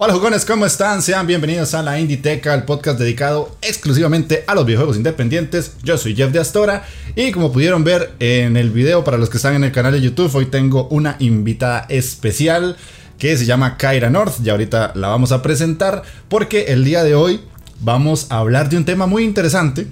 Hola jugones, ¿cómo están? Sean bienvenidos a la Inditeca, el podcast dedicado exclusivamente a los videojuegos independientes. Yo soy Jeff de Astora y como pudieron ver en el video para los que están en el canal de YouTube, hoy tengo una invitada especial que se llama Kaira North y ahorita la vamos a presentar porque el día de hoy vamos a hablar de un tema muy interesante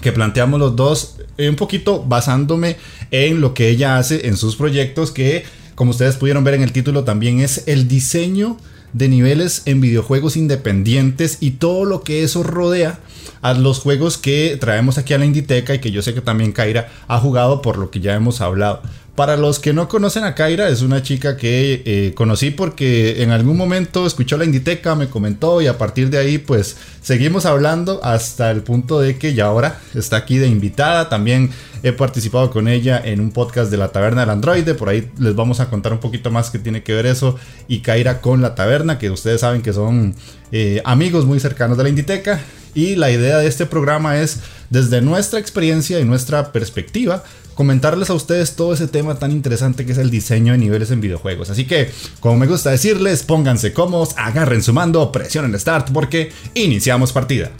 que planteamos los dos un poquito basándome en lo que ella hace en sus proyectos que como ustedes pudieron ver en el título también es el diseño de niveles en videojuegos independientes y todo lo que eso rodea a los juegos que traemos aquí a la Inditeca y que yo sé que también Kaira ha jugado por lo que ya hemos hablado. Para los que no conocen a Kaira, es una chica que eh, conocí porque en algún momento escuchó la Inditeca, me comentó y a partir de ahí pues seguimos hablando hasta el punto de que ya ahora está aquí de invitada. También he participado con ella en un podcast de la Taberna del Androide, por ahí les vamos a contar un poquito más que tiene que ver eso y Kaira con la Taberna, que ustedes saben que son eh, amigos muy cercanos de la Inditeca. Y la idea de este programa es, desde nuestra experiencia y nuestra perspectiva, comentarles a ustedes todo ese tema tan interesante que es el diseño de niveles en videojuegos. Así que, como me gusta decirles, pónganse cómodos, agarren su mando, presionen Start porque iniciamos partida.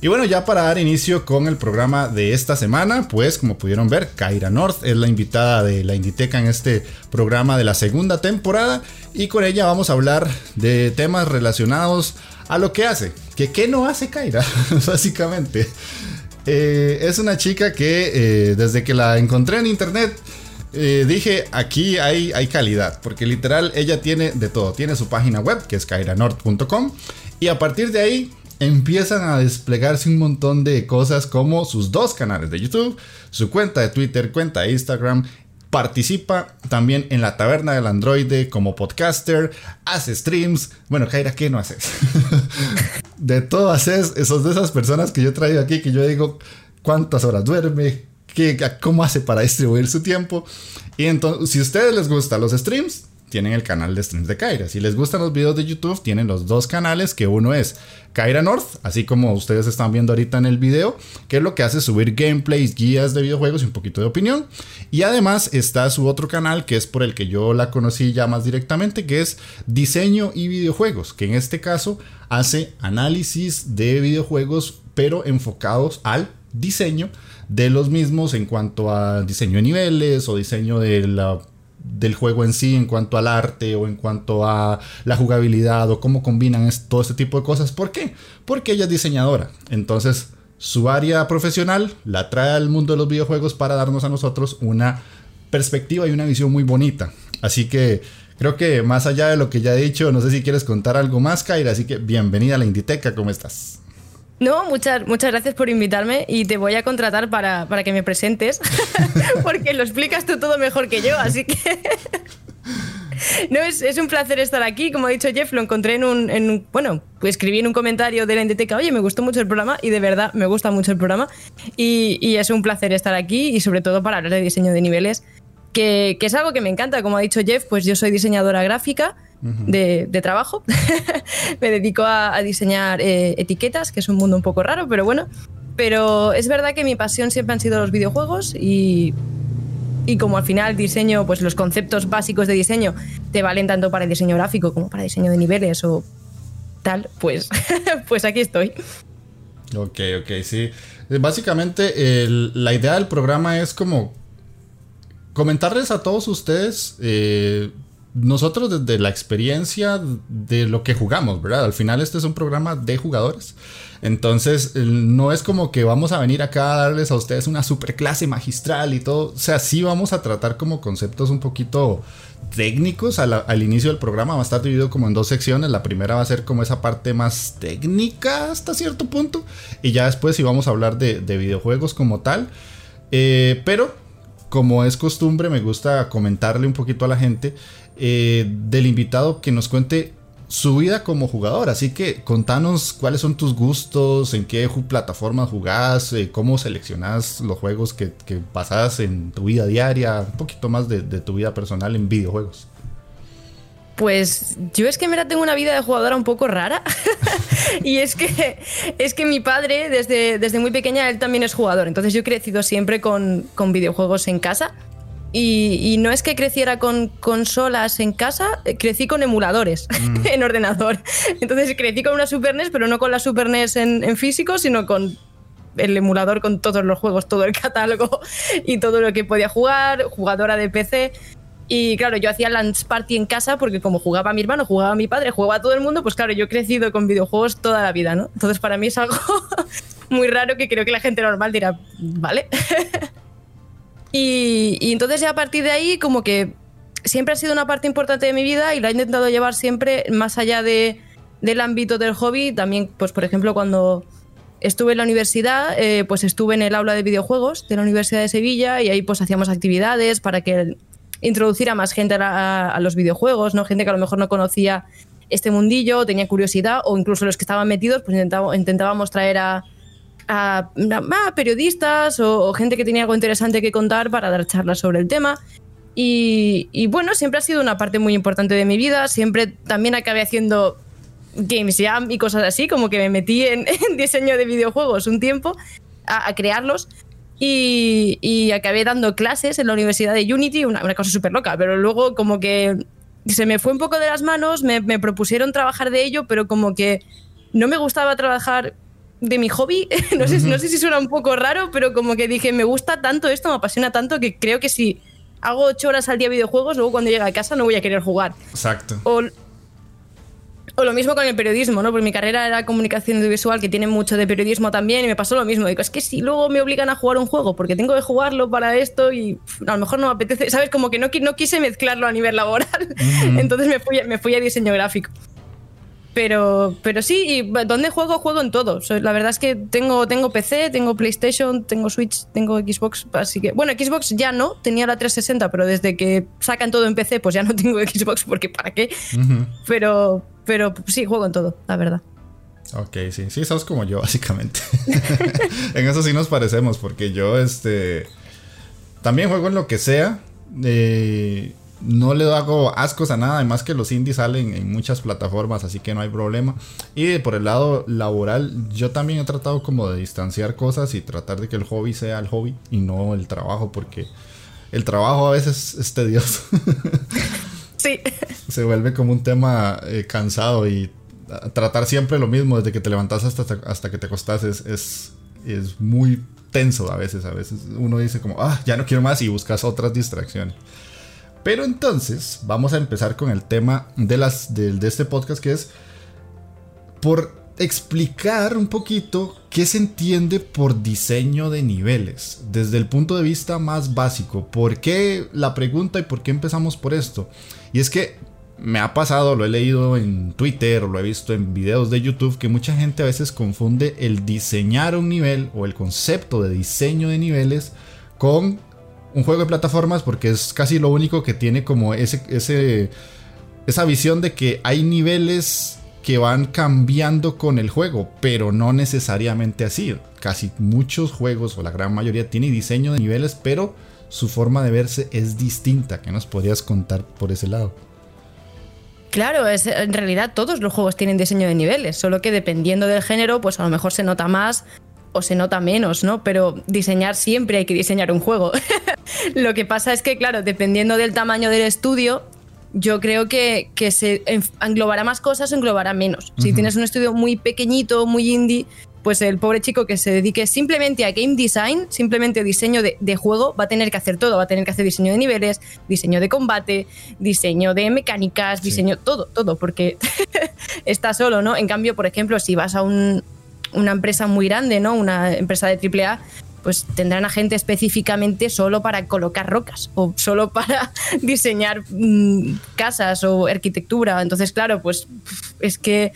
Y bueno, ya para dar inicio con el programa de esta semana, pues como pudieron ver, Kaira North es la invitada de la Inditeca en este programa de la segunda temporada y con ella vamos a hablar de temas relacionados a lo que hace. Que qué no hace Kaira, básicamente. Eh, es una chica que eh, desde que la encontré en internet eh, dije aquí hay, hay calidad, porque literal ella tiene de todo. Tiene su página web que es kairanord.com y a partir de ahí empiezan a desplegarse un montón de cosas como sus dos canales de YouTube, su cuenta de Twitter, cuenta de Instagram Participa también en la taberna del androide como podcaster, hace streams. Bueno, Jaira, ¿qué no haces? de todo haces, esos de esas personas que yo traigo aquí, que yo digo, ¿cuántas horas duerme? ¿Qué, ¿Cómo hace para distribuir su tiempo? Y entonces, si a ustedes les gustan los streams, tienen el canal de streams de Kaira. Si les gustan los videos de YouTube, tienen los dos canales, que uno es Kaira North, así como ustedes están viendo ahorita en el video, que es lo que hace subir gameplays, guías de videojuegos y un poquito de opinión. Y además está su otro canal, que es por el que yo la conocí ya más directamente, que es Diseño y Videojuegos, que en este caso hace análisis de videojuegos, pero enfocados al diseño de los mismos en cuanto a diseño de niveles o diseño de la del juego en sí en cuanto al arte o en cuanto a la jugabilidad o cómo combinan todo este tipo de cosas. ¿Por qué? Porque ella es diseñadora. Entonces, su área profesional la trae al mundo de los videojuegos para darnos a nosotros una perspectiva y una visión muy bonita. Así que creo que más allá de lo que ya he dicho, no sé si quieres contar algo más, Kaira. Así que bienvenida a la Inditeca, ¿cómo estás? No, muchas, muchas gracias por invitarme y te voy a contratar para, que me presentes, porque lo explicas tú todo mejor que yo, así que... No, es, un placer estar aquí. Como ha dicho Jeff, lo encontré en un, Bueno, pues escribí en un comentario de la NTTK, oye, me gustó mucho el programa y de verdad me gusta mucho el programa. Y, es un placer estar aquí y sobre todo para hablar de diseño de niveles, que, que, es algo que me encanta. Como ha dicho Jeff, pues yo soy diseñadora gráfica de, trabajo. me dedico a, diseñar eh, etiquetas, que es un mundo un poco raro, pero bueno. Pero es verdad que mi pasión siempre han sido los videojuegos y, y como al final diseño, pues los conceptos básicos de diseño te valen tanto para el diseño gráfico como para diseño de niveles o tal, pues, pues aquí estoy. Ok, ok, sí. Básicamente la idea del programa es como comentarles a todos ustedes eh, nosotros desde la experiencia de lo que jugamos, ¿verdad? Al final este es un programa de jugadores. Entonces, no es como que vamos a venir acá a darles a ustedes una super clase magistral y todo. O sea, sí vamos a tratar como conceptos un poquito técnicos al, inicio del programa. Va a estar dividido como en dos secciones. La primera va a ser como esa parte más técnica hasta cierto punto. Y ya después sí vamos a hablar de, videojuegos como tal. Eh, pero como es costumbre, me gusta comentarle un poquito a la gente eh, del invitado que nos cuente su vida como jugador. Así que contanos cuáles son tus gustos, en qué plataformas jugás, eh, cómo seleccionas los juegos que, que pasas en tu vida diaria, un poquito más de, tu vida personal en videojuegos. Pues yo es que mira tengo una vida de jugadora un poco rara y es que es que mi padre desde, desde muy pequeña él también es jugador, entonces yo he crecido siempre con, con videojuegos en casa y, no es que creciera con consolas en casa, eh, crecí con emuladores mm. en ordenador. Entonces crecí con una Super NES, pero no con la Super NES en, físico, sino con el emulador con todos los juegos, todo el catálogo y todo lo que podía jugar, jugadora de PC. Y claro, yo hacía Lance Party en casa porque como jugaba mi hermano, jugaba mi padre, jugaba todo el mundo, pues claro, yo he crecido con videojuegos toda la vida, ¿no? Entonces para mí es algo muy raro que creo que la gente normal dirá, vale. Y, entonces ya a partir de ahí como que siempre ha sido una parte importante de mi vida y la he intentado llevar siempre más allá de, del ámbito del hobby. También, pues por ejemplo, cuando estuve en la universidad, eh, pues estuve en el aula de videojuegos de la Universidad de Sevilla y ahí pues hacíamos actividades para que introduciera más gente a, los videojuegos, ¿no? Gente que a lo mejor no conocía este mundillo, tenía curiosidad o incluso los que estaban metidos, pues intentábamos traer a, a, periodistas o, gente que tenía algo interesante que contar para dar charlas sobre el tema. Y, bueno, siempre ha sido una parte muy importante de mi vida. Siempre también acabé haciendo Games Jam y cosas así, como que me metí en, diseño de videojuegos un tiempo a, crearlos. Y, acabé dando clases en la Universidad de Unity, una, cosa súper loca, pero luego como que se me fue un poco de las manos, me, me propusieron trabajar de ello, pero como que no me gustaba trabajar de mi hobby. no, sé, no sé si suena un poco raro, pero como que dije, me gusta tanto esto, me apasiona tanto que creo que si hago ocho horas al día videojuegos, luego cuando llegue a casa no voy a querer jugar. Exacto. O, lo mismo con el periodismo, ¿no? Porque mi carrera era comunicación audiovisual, que tiene mucho de periodismo también, y me pasó lo mismo. Digo, es que si luego me obligan a jugar un juego porque tengo que jugarlo para esto y a lo mejor no me apetece, ¿sabes? Como que no, no quise mezclarlo a nivel laboral. Entonces me fui, me fui a diseño gráfico. Pero, pero sí, y ¿dónde juego? Juego en todo. La verdad es que tengo, tengo PC, tengo PlayStation, tengo Switch, tengo Xbox, así que... Bueno, Xbox ya no, tenía la 360, pero desde que sacan todo en PC, pues ya no tengo Xbox porque ¿para qué? Pero, pero sí, juego en todo, la verdad. Ok, sí, sí, sos como yo, básicamente. en eso sí nos parecemos, porque yo, este... También juego en lo que sea. Eh, no le hago ascos a nada, además que los indies salen en muchas plataformas, así que no hay problema. Y por el lado laboral, yo también he tratado como de distanciar cosas y tratar de que el hobby sea el hobby y no el trabajo, porque el trabajo a veces es tedioso. Se vuelve como un tema eh, cansado y tratar siempre lo mismo desde que te levantas hasta, hasta que te acostas es, es, es muy tenso a veces. A veces uno dice como, ah, ya no quiero más y buscas otras distracciones. Pero entonces vamos a empezar con el tema de, las, de, este podcast que es por explicar un poquito qué se entiende por diseño de niveles desde el punto de vista más básico. ¿Por qué la pregunta y por qué empezamos por esto? Y es que me ha pasado, lo he leído en Twitter lo he visto en videos de YouTube, que mucha gente a veces confunde el diseñar un nivel o el concepto de diseño de niveles con un juego de plataformas porque es casi lo único que tiene como ese, ese, esa visión de que hay niveles que van cambiando con el juego, pero no necesariamente así. Casi muchos juegos, o la gran mayoría, tiene diseño de niveles, pero su forma de verse es distinta. ¿Qué nos podrías contar por ese lado? Claro, es, en realidad todos los juegos tienen diseño de niveles, solo que dependiendo del género, pues a lo mejor se nota más o se nota menos, ¿no? Pero diseñar siempre hay que diseñar un juego. Lo que pasa es que, claro, dependiendo del tamaño del estudio, yo creo que, se englobará más cosas o englobará menos. Si tienes un estudio muy pequeñito, muy indie, pues el pobre chico que se dedique simplemente a game design, simplemente diseño de, juego, va a tener que hacer todo. Va a tener que hacer diseño de niveles, diseño de combate, diseño de mecánicas, diseño, todo, todo, porque está solo, ¿no? En cambio, por ejemplo, si vas a un, una empresa muy grande, ¿no? Una empresa de AAA, pues tendrán a gente específicamente solo para colocar rocas o solo para diseñar mm, casas o arquitectura. Entonces, claro, pues es que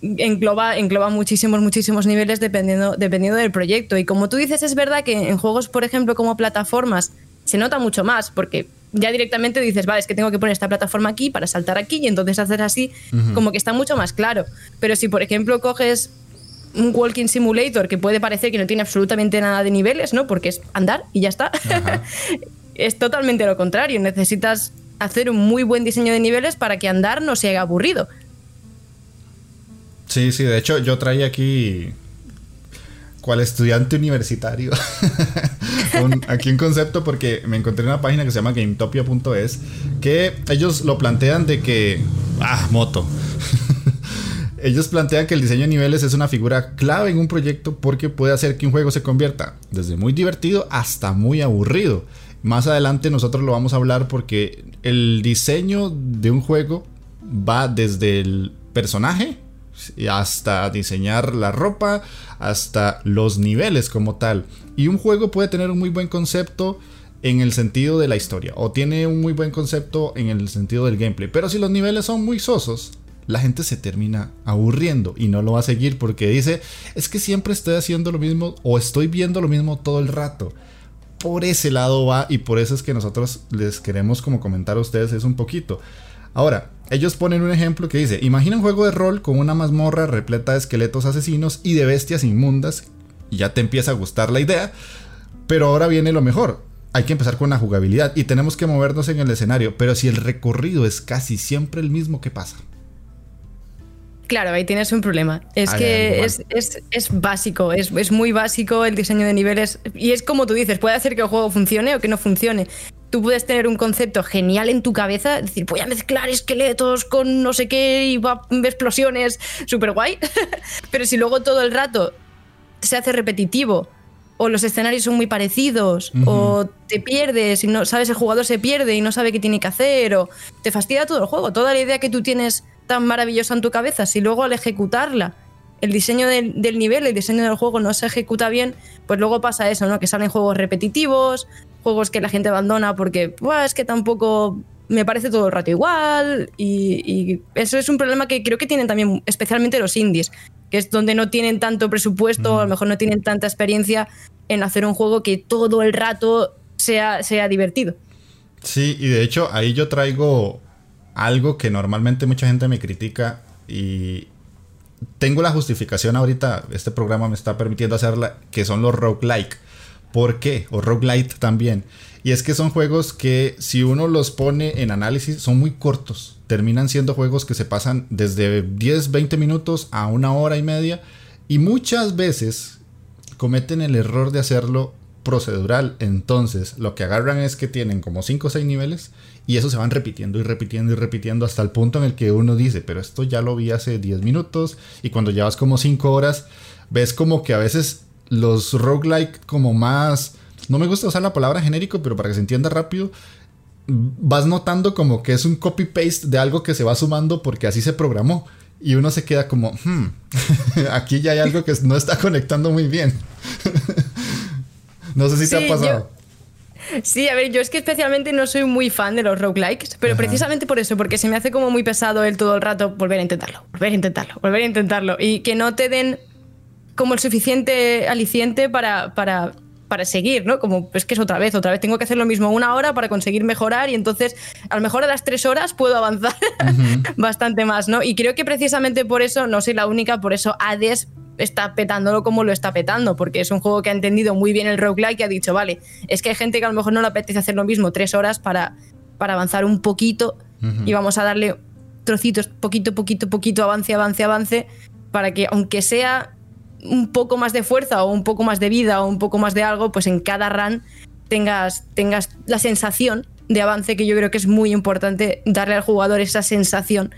engloba, engloba muchísimos, muchísimos niveles dependiendo, dependiendo del proyecto. Y como tú dices, es verdad que en juegos, por ejemplo, como plataformas, se nota mucho más porque ya directamente dices, vale, es que tengo que poner esta plataforma aquí para saltar aquí y entonces hacer así, como que está mucho más claro. Pero si, por ejemplo, coges un walking simulator que puede parecer que no tiene absolutamente nada de niveles, ¿no? Porque es andar y ya está. es totalmente lo contrario. Necesitas hacer un muy buen diseño de niveles para que andar no se haga aburrido. Sí, sí, de hecho yo traía aquí cual estudiante universitario. aquí un concepto porque me encontré en una página que se llama gametopia.es que ellos lo plantean de que... Ah, moto. Ellos plantean que el diseño de niveles es una figura clave en un proyecto porque puede hacer que un juego se convierta desde muy divertido hasta muy aburrido. Más adelante nosotros lo vamos a hablar porque el diseño de un juego va desde el personaje hasta diseñar la ropa, hasta los niveles como tal. Y un juego puede tener un muy buen concepto en el sentido de la historia, o tiene un muy buen concepto en el sentido del gameplay. Pero si los niveles son muy sosos, la gente se termina aburriendo y no lo va a seguir porque dice, es que siempre estoy haciendo lo mismo o estoy viendo lo mismo todo el rato. Por ese lado va y por eso es que nosotros les queremos como comentar a ustedes es un poquito. Ahora, ellos ponen un ejemplo que dice, imagina un juego de rol con una mazmorra repleta de esqueletos asesinos y de bestias inmundas, y ya te empieza a gustar la idea, pero ahora viene lo mejor. Hay que empezar con la jugabilidad y tenemos que movernos en el escenario, pero si el recorrido es casi siempre el mismo, ¿qué pasa? Claro, ahí tienes un problema. Es que es, básico, es, es, muy básico el diseño de niveles. Y es como tú dices, puede hacer que el juego funcione o que no funcione tú puedes tener un concepto genial en tu cabeza, decir, voy a mezclar esqueletos con no sé qué y va explosiones, súper guay. Pero si luego todo el rato se hace repetitivo, o los escenarios son muy parecidos, o te pierdes y no sabes, el jugador se pierde y no sabe qué tiene que hacer, o te fastidia todo el juego. Toda la idea que tú tienes tan maravillosa en tu cabeza, si luego al ejecutarla el diseño del, del, nivel, el diseño del juego no se ejecuta bien, pues luego pasa eso, ¿no? Que salen juegos repetitivos, juegos que la gente abandona porque es que tampoco me parece todo el rato igual y, eso es un problema que creo que tienen también especialmente los indies, que es donde no tienen tanto presupuesto, a lo mm. mejor no tienen tanta experiencia en hacer un juego que todo el rato sea, sea divertido. Sí, y de hecho ahí yo traigo algo que normalmente mucha gente me critica y tengo la justificación ahorita, este programa me está permitiendo hacerla, que son los roguelike. ¿Por qué? O roguelite también. Y es que son juegos que si uno los pone en análisis son muy cortos. Terminan siendo juegos que se pasan desde 10, 20 minutos a una hora y media. Y muchas veces cometen el error de hacerlo procedural. Entonces lo que agarran es que tienen como 5 o 6 niveles y eso se van repitiendo y repitiendo y repitiendo hasta el punto en el que uno dice, pero esto ya lo vi hace 10 minutos y cuando llevas como 5 horas ves como que a veces los roguelike como más... No me gusta usar la palabra genérico, pero para que se entienda rápido, vas notando como que es un copy-paste de algo que se va sumando porque así se programó. Y uno se queda como, hmm, aquí ya hay algo que no está conectando muy bien. no sé si te ha pasado. Sí, a ver, yo es que especialmente no soy muy fan de los roguelikes, pero precisamente por eso, porque se me hace como muy pesado el todo el rato volver a intentarlo, volver a intentarlo, volver a intentarlo. Y que no te den como el suficiente aliciente para, para, para seguir, ¿no? Como es que es otra vez, otra vez tengo que hacer lo mismo una hora para conseguir mejorar y entonces a lo mejor a las tres horas puedo avanzar bastante más, ¿no? Y creo que precisamente por eso, no soy la única, por eso Hades está petándolo como lo está petando, porque es un juego que ha entendido muy bien el roguelike y ha dicho, vale, es que hay gente que a lo mejor no le apetece hacer lo mismo tres horas para, para avanzar un poquito y vamos a darle trocitos, poquito, poquito, poquito, avance, avance, avance, para que aunque sea un poco más de fuerza o un poco más de vida o un poco más de algo, pues en cada run tengas, tengas la sensación de avance que yo creo que es muy importante darle al jugador esa sensación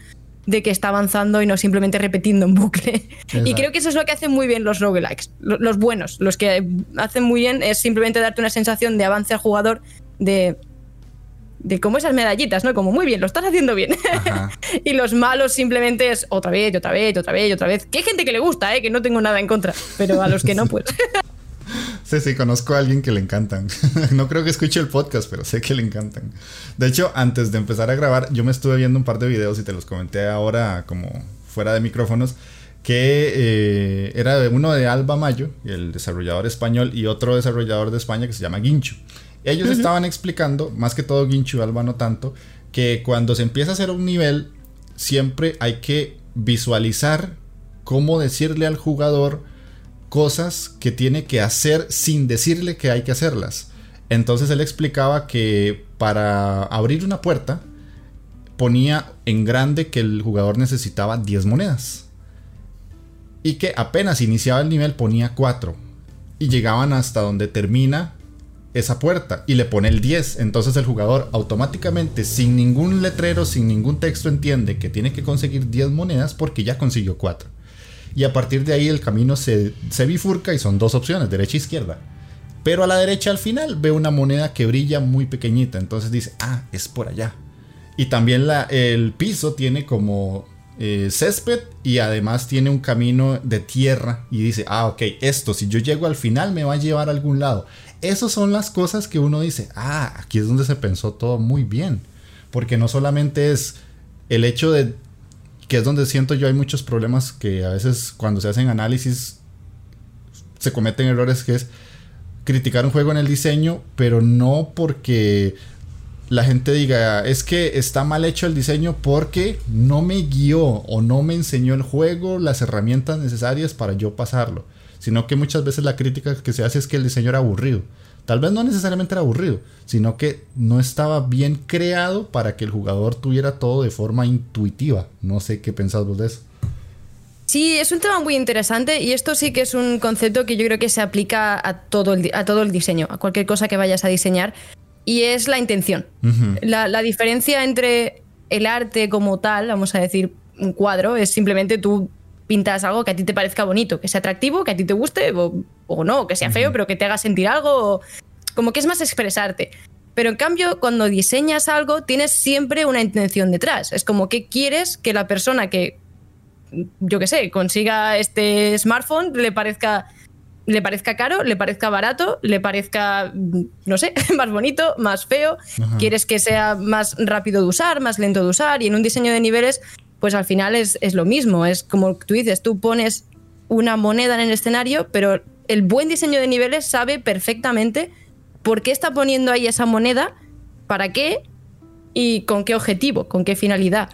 de que está avanzando y no simplemente repitiendo en bucle. Y creo que eso es lo que hacen muy bien los roguelikes, los buenos, los que hacen muy bien es simplemente darte una sensación de avance al jugador, de de como esas medallitas, ¿no? Como muy bien, lo estás haciendo bien. y los malos simplemente es otra vez, otra vez, otra vez, otra vez. Que hay gente que le gusta, ¿eh? Que no tengo nada en contra, pero a los que no, pues. sí, sí, conozco a alguien que le encantan. no creo que escuche el podcast, pero sé que le encantan. De hecho, antes de empezar a grabar, yo me estuve viendo un par de videos y te los comenté ahora como fuera de micrófonos que eh, era uno de Alba Mayo, el desarrollador español, y otro desarrollador de España que se llama Guincho. Ellos estaban explicando, más que todo Ginchu Alba no tanto, que cuando se empieza a hacer un nivel, siempre hay que visualizar cómo decirle al jugador cosas que tiene que hacer sin decirle que hay que hacerlas. Entonces él explicaba que para abrir una puerta ponía en grande que el jugador necesitaba 10 monedas. Y que apenas iniciaba el nivel ponía 4. Y llegaban hasta donde termina esa puerta y le pone el 10. Entonces el jugador automáticamente, sin ningún letrero, sin ningún texto, entiende que tiene que conseguir 10 monedas porque ya consiguió 4. Y a partir de ahí el camino se, se bifurca y son dos opciones, derecha e izquierda. Pero a la derecha al final ve una moneda que brilla muy pequeñita. Entonces dice, ah, es por allá. Y también la, el piso tiene como eh, césped y además tiene un camino de tierra. Y dice, ah, ok, esto si yo llego al final me va a llevar a algún lado. Esas son las cosas que uno dice, ah, aquí es donde se pensó todo muy bien. Porque no solamente es el hecho de que es donde siento yo hay muchos problemas que a veces cuando se hacen análisis se cometen errores que es criticar un juego en el diseño, pero no porque la gente diga, es que está mal hecho el diseño porque no me guió o no me enseñó el juego las herramientas necesarias para yo pasarlo, sino que muchas veces la crítica que se hace es que el diseño era aburrido. Tal vez no necesariamente era aburrido, sino que no estaba bien creado para que el jugador tuviera todo de forma intuitiva. No sé qué pensás vos de eso. Sí, es un tema muy interesante y esto sí que es un concepto que yo creo que se aplica a todo el, a todo el diseño, a cualquier cosa que vayas a diseñar, y es la intención. la, diferencia entre el arte como tal, vamos a decir, un cuadro, es simplemente tú pintas algo que a ti te parezca bonito, que sea atractivo, que a ti te guste, o, no, que sea feo, pero que te haga sentir algo, como que es más expresarte. Pero en cambio, cuando diseñas algo, tienes siempre una intención detrás. Es como que quieres que la persona que yo qué sé, consiga este smartphone, le parezca, le parezca caro, le parezca barato, le parezca, no sé, más bonito, más feo. Quieres que sea más rápido de usar, más lento de usar. Y en un diseño de niveles, pues al final es, es lo mismo. Es como tú dices, tú pones una moneda en el escenario, pero el buen diseño de niveles sabe perfectamente por qué está poniendo ahí esa moneda, para qué y con qué objetivo, con qué finalidad.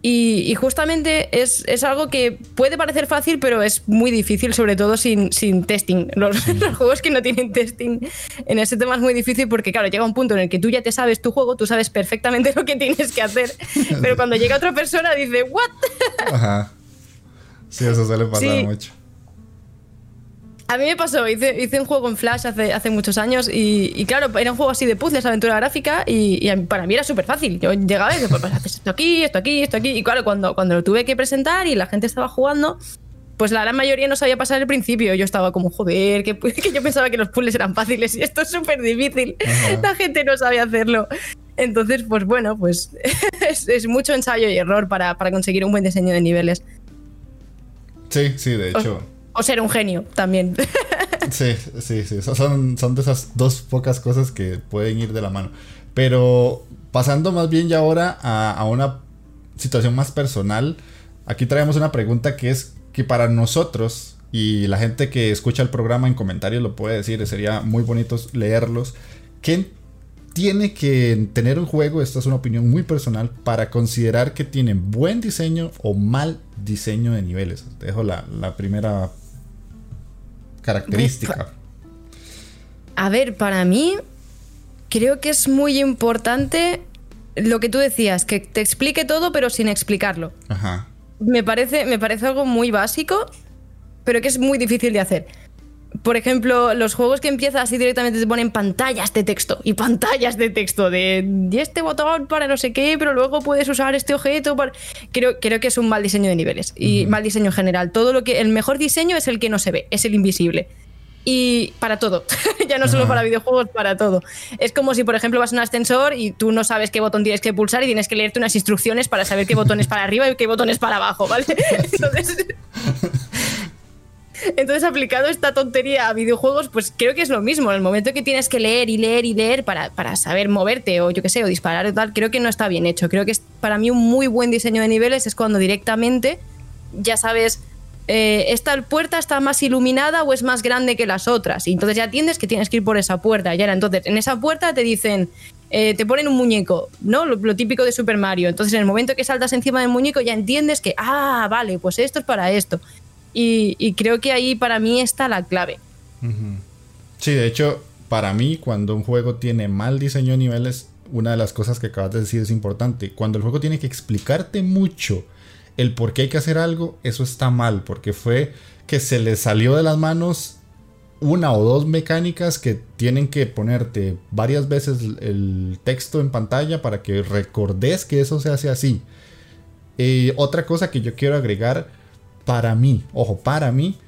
Y, justamente es, algo que puede parecer fácil, pero es muy difícil, sobre todo sin, sin testing. Los, juegos que no tienen testing en ese tema es muy difícil porque, claro, llega un punto en el que tú ya te sabes tu juego, tú sabes perfectamente lo que tienes que hacer, pero cuando llega otra persona dice, ¿what? Ajá. Sí, eso suele pasar mucho. A mí me pasó, hice, hice un juego en Flash hace, hace muchos años y, claro, era un juego así de puzzles, aventura gráfica y, para mí era súper fácil. Yo llegaba y decía, pues, pues, haces esto aquí, esto aquí, esto aquí. Y claro, cuando, cuando lo tuve que presentar y la gente estaba jugando, pues la gran mayoría no sabía pasar el principio. Yo estaba como, joder, que, que yo pensaba que los puzzles eran fáciles y esto es súper difícil. La gente no sabía hacerlo. Entonces, pues bueno, pues es, mucho ensayo y error para, para, conseguir un buen diseño de niveles. Sí, sí, de hecho o ser un genio también. Sí, sí, sí. Son, son de esas dos pocas cosas que pueden ir de la mano. Pero pasando más bien ya ahora a, una situación más personal, aquí traemos una pregunta que es que para nosotros y la gente que escucha el programa en comentarios lo puede decir, sería muy bonito leerlos. ¿Qué tiene que tener un juego? Esta es una opinión muy personal para considerar que tiene buen diseño o mal diseño de niveles. dejo la, la primera característica. A ver, para mí creo que es muy importante lo que tú decías, que te explique todo pero sin explicarlo. Ajá. Me parece, me parece algo muy básico, pero que es muy difícil de hacer. Por ejemplo, los juegos que empiezas así directamente te ponen pantallas de texto y pantallas de texto de y este botón para no sé qué, pero luego puedes usar este objeto para... Creo, creo que es un mal diseño de niveles y mal diseño en general. Todo lo que el mejor diseño es el que no se ve, es el invisible. Y para todo, ya no solo para videojuegos, para todo. Es como si, por ejemplo, vas a un ascensor y tú no sabes qué botón tienes que pulsar y tienes que leerte unas instrucciones para saber qué botón es para arriba y qué botón es para abajo, ¿vale? Entonces, entonces, aplicado esta tontería a videojuegos, pues creo que es lo mismo. En el momento que tienes que leer y leer y leer para, saber moverte o yo qué sé, o disparar o tal, creo que no está bien hecho. Creo que es para mí un muy buen diseño de niveles es cuando directamente ya sabes eh, esta puerta está más iluminada o es más grande que las otras. Y entonces ya entiendes que tienes que ir por esa puerta. Y ahora, entonces, en esa puerta te dicen, eh, te ponen un muñeco, ¿no? Lo, típico de Super Mario. Entonces, en el momento que saltas encima del muñeco, ya entiendes que, ah, vale, pues esto es para esto. Y, creo que ahí para mí está la clave. Sí, de hecho, para mí, cuando un juego tiene mal diseño de niveles, una de las cosas que acabas de decir es importante. Cuando el juego tiene que explicarte mucho el por qué hay que hacer algo, eso está mal, porque fue que se le salió de las manos una o dos mecánicas que tienen que ponerte varias veces el texto en pantalla para que recordes que eso se hace así. Eh, otra cosa que yo quiero agregar para mí, ojo, para mí,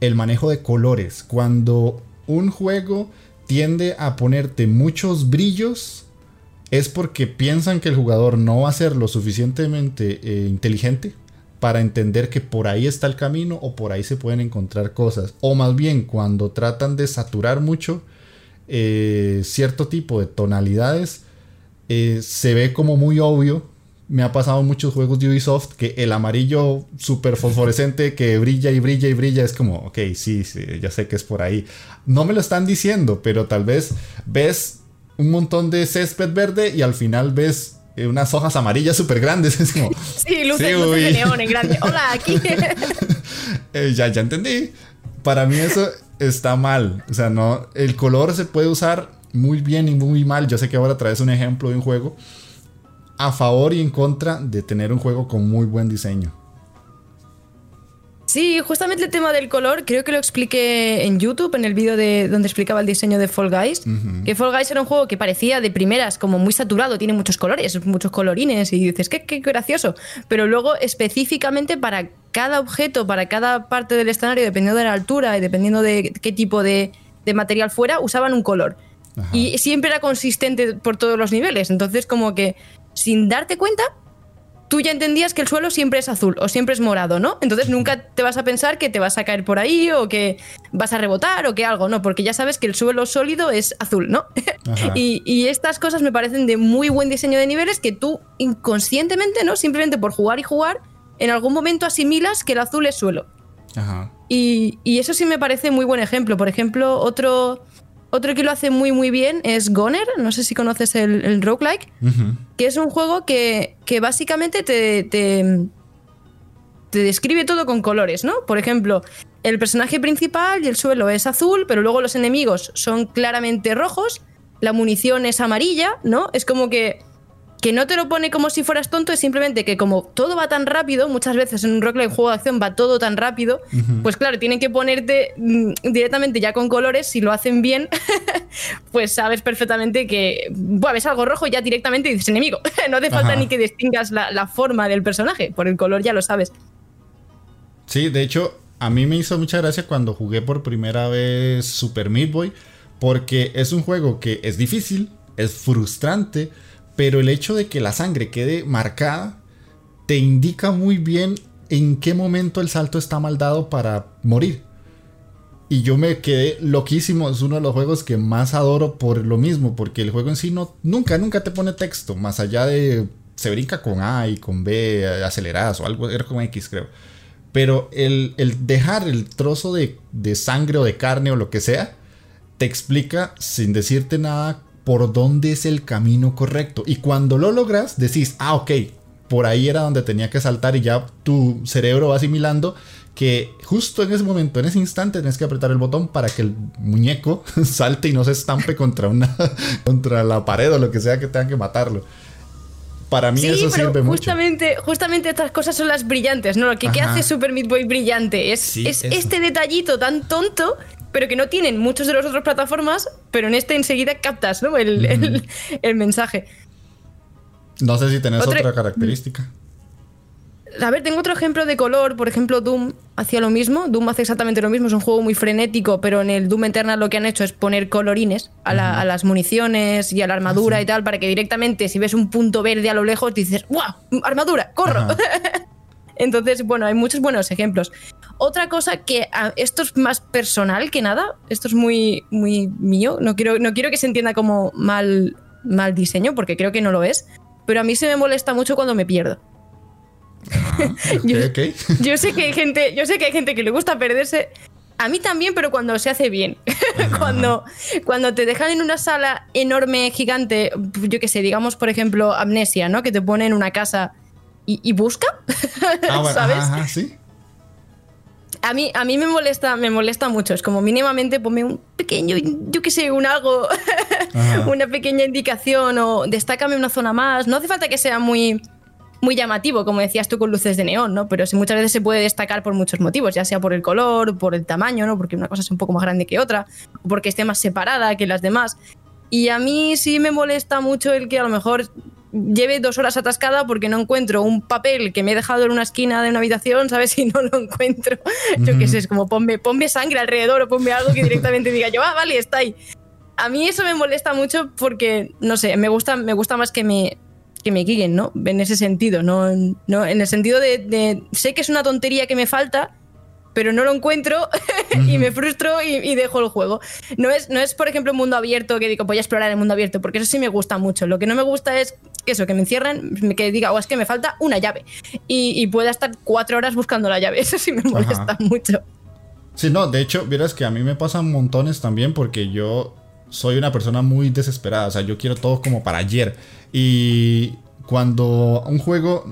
el manejo de colores. Cuando un juego tiende a ponerte muchos brillos, es porque piensan que el jugador no va a ser lo suficientemente eh, inteligente para entender que por ahí está el camino o por ahí se pueden encontrar cosas. O más bien cuando tratan de saturar mucho eh, cierto tipo de tonalidades, eh, se ve como muy obvio. Me ha pasado en muchos juegos de Ubisoft que el amarillo súper fosforescente que brilla y brilla y brilla es como, ok, sí, sí, ya sé que es por ahí. No me lo están diciendo, pero tal vez ves un montón de césped verde y al final ves eh, unas hojas amarillas súper grandes. Es como, sí, luces, de neón en grande. Hola, aquí. Eh, ya, ya entendí. Para mí eso está mal. O sea, no. El color se puede usar muy bien y muy mal. Yo sé que ahora traes un ejemplo de un juego a favor y en contra de tener un juego con muy buen diseño. Sí, justamente el tema del color, creo que lo expliqué en YouTube, en el vídeo de donde explicaba el diseño de Fall Guys. Que Fall Guys era un juego que parecía de primeras como muy saturado, tiene muchos colores, muchos colorines, y dices, qué, qué gracioso. Pero luego, específicamente para cada objeto, para cada parte del escenario, dependiendo de la altura y dependiendo de qué tipo de, material fuera, usaban un color. Y siempre era consistente por todos los niveles. Entonces, como que sin darte cuenta, tú ya entendías que el suelo siempre es azul o siempre es morado, ¿no? Entonces nunca te vas a pensar que te vas a caer por ahí o que vas a rebotar o que algo, ¿no? Porque ya sabes que el suelo sólido es azul, ¿no? y, estas cosas me parecen de muy buen diseño de niveles que tú inconscientemente, ¿no? Simplemente por jugar y jugar, en algún momento asimilas que el azul es suelo. Ajá. Y, y eso sí me parece muy buen ejemplo. Por ejemplo, otro otro que lo hace muy muy bien es Goner, no sé si conoces el, el roguelike, que es un juego que, básicamente te, te, describe todo con colores, ¿no? Por ejemplo, el personaje principal y el suelo es azul, pero luego los enemigos son claramente rojos, la munición es amarilla, ¿no? Es como que que no te lo pone como si fueras tonto, es simplemente que como todo va tan rápido, muchas veces en un rock juego de acción va todo tan rápido, pues claro, tienen que ponerte mm, directamente ya con colores, si lo hacen bien, pues sabes perfectamente que bueno, ves algo rojo y ya directamente dices enemigo, no hace falta ni que distingas la, la forma del personaje, por el color ya lo sabes. Sí, de hecho, a mí me hizo mucha gracia cuando jugué por primera vez Super Meat Boy, porque es un juego que es difícil, es frustrante, pero el hecho de que la sangre quede marcada te indica muy bien en qué momento el salto está mal dado para morir. Y yo me quedé loquísimo, es uno de los juegos que más adoro por lo mismo, porque el juego en sí no, nunca, nunca te pone texto, más allá de se brinca con A y con B aceleradas o algo, era con X creo. Pero el, dejar el trozo de, de sangre o de carne o lo que sea, te explica sin decirte nada por dónde es el camino correcto. Y cuando lo logras, decís, ah, ok, por ahí era donde tenía que saltar y ya tu cerebro va asimilando que justo en ese momento, en ese instante, tienes que apretar el botón para que el muñeco salte y no se estampe contra una contra la pared o lo que sea que tengan que matarlo. Para mí eso sirve justamente, mucho. Justamente estas cosas son las brillantes, ¿no? Lo que, hace Super Meat Boy brillante es, es este detallito tan tonto pero que no tienen muchos de las otras plataformas, pero en este enseguida captas ¿no? el, mensaje. No sé si tenés otra característica. A ver, tengo otro ejemplo de color. Por ejemplo, Doom hacía lo mismo. Doom hace exactamente lo mismo. Es un juego muy frenético, pero en el Doom Eternal lo que han hecho es poner colorines a, las municiones y a la armadura y tal, para que directamente, si ves un punto verde a lo lejos, dices ¡Wow! ¡Armadura! ¡Corro! Entonces, bueno, hay muchos buenos ejemplos. Otra cosa que ah, esto es más personal que nada, esto es muy, muy mío, no quiero, no quiero que se entienda como mal, mal diseño, porque creo que no lo es, pero a mí se me molesta mucho cuando me pierdo. yo, yo, sé que hay gente, yo sé que hay gente que le gusta perderse. A mí también, pero cuando se hace bien. cuando, cuando te dejan en una sala enorme, gigante, yo qué sé, digamos, por ejemplo, Amnesia, ¿no? Que te pone en una casa y, busca. Ah, ¿Sabes? sí. A mí, a mí me molesta, me molesta mucho. Es como mínimamente ponme un pequeño, yo qué sé, un algo, una pequeña indicación o destácame una zona más. No hace falta que sea muy, muy llamativo, como decías tú, con luces de neón, ¿no? Pero sí, muchas veces se puede destacar por muchos motivos, ya sea por el color, por el tamaño, ¿no? Porque una cosa es un poco más grande que otra, o porque esté más separada que las demás. Y a mí sí me molesta mucho el que a lo mejor lleve dos horas atascada porque no encuentro un papel que me he dejado en una esquina de una habitación, ¿sabes? Si no lo encuentro. Yo qué sé, es como ponme, ponme sangre alrededor o ponme algo que directamente diga yo, ah, vale, está ahí. A mí eso me molesta mucho porque, no sé, me gusta, me gusta más que me, que me guíen, ¿no? En ese sentido, no, no en el sentido de, sé que es una tontería que me falta, pero no lo encuentro y me frustro y, dejo el juego. No es, no es, por ejemplo, un mundo abierto que digo, voy a explorar el mundo abierto, porque eso sí me gusta mucho. Lo que no me gusta es eso, que me encierren, que diga, o oh, es que me falta una llave y, pueda estar cuatro horas buscando la llave. Eso sí me molesta mucho. Sí, no, de hecho, vieras que a mí me pasan montones también porque yo soy una persona muy desesperada, o sea, yo quiero todo como para ayer. Y cuando un juego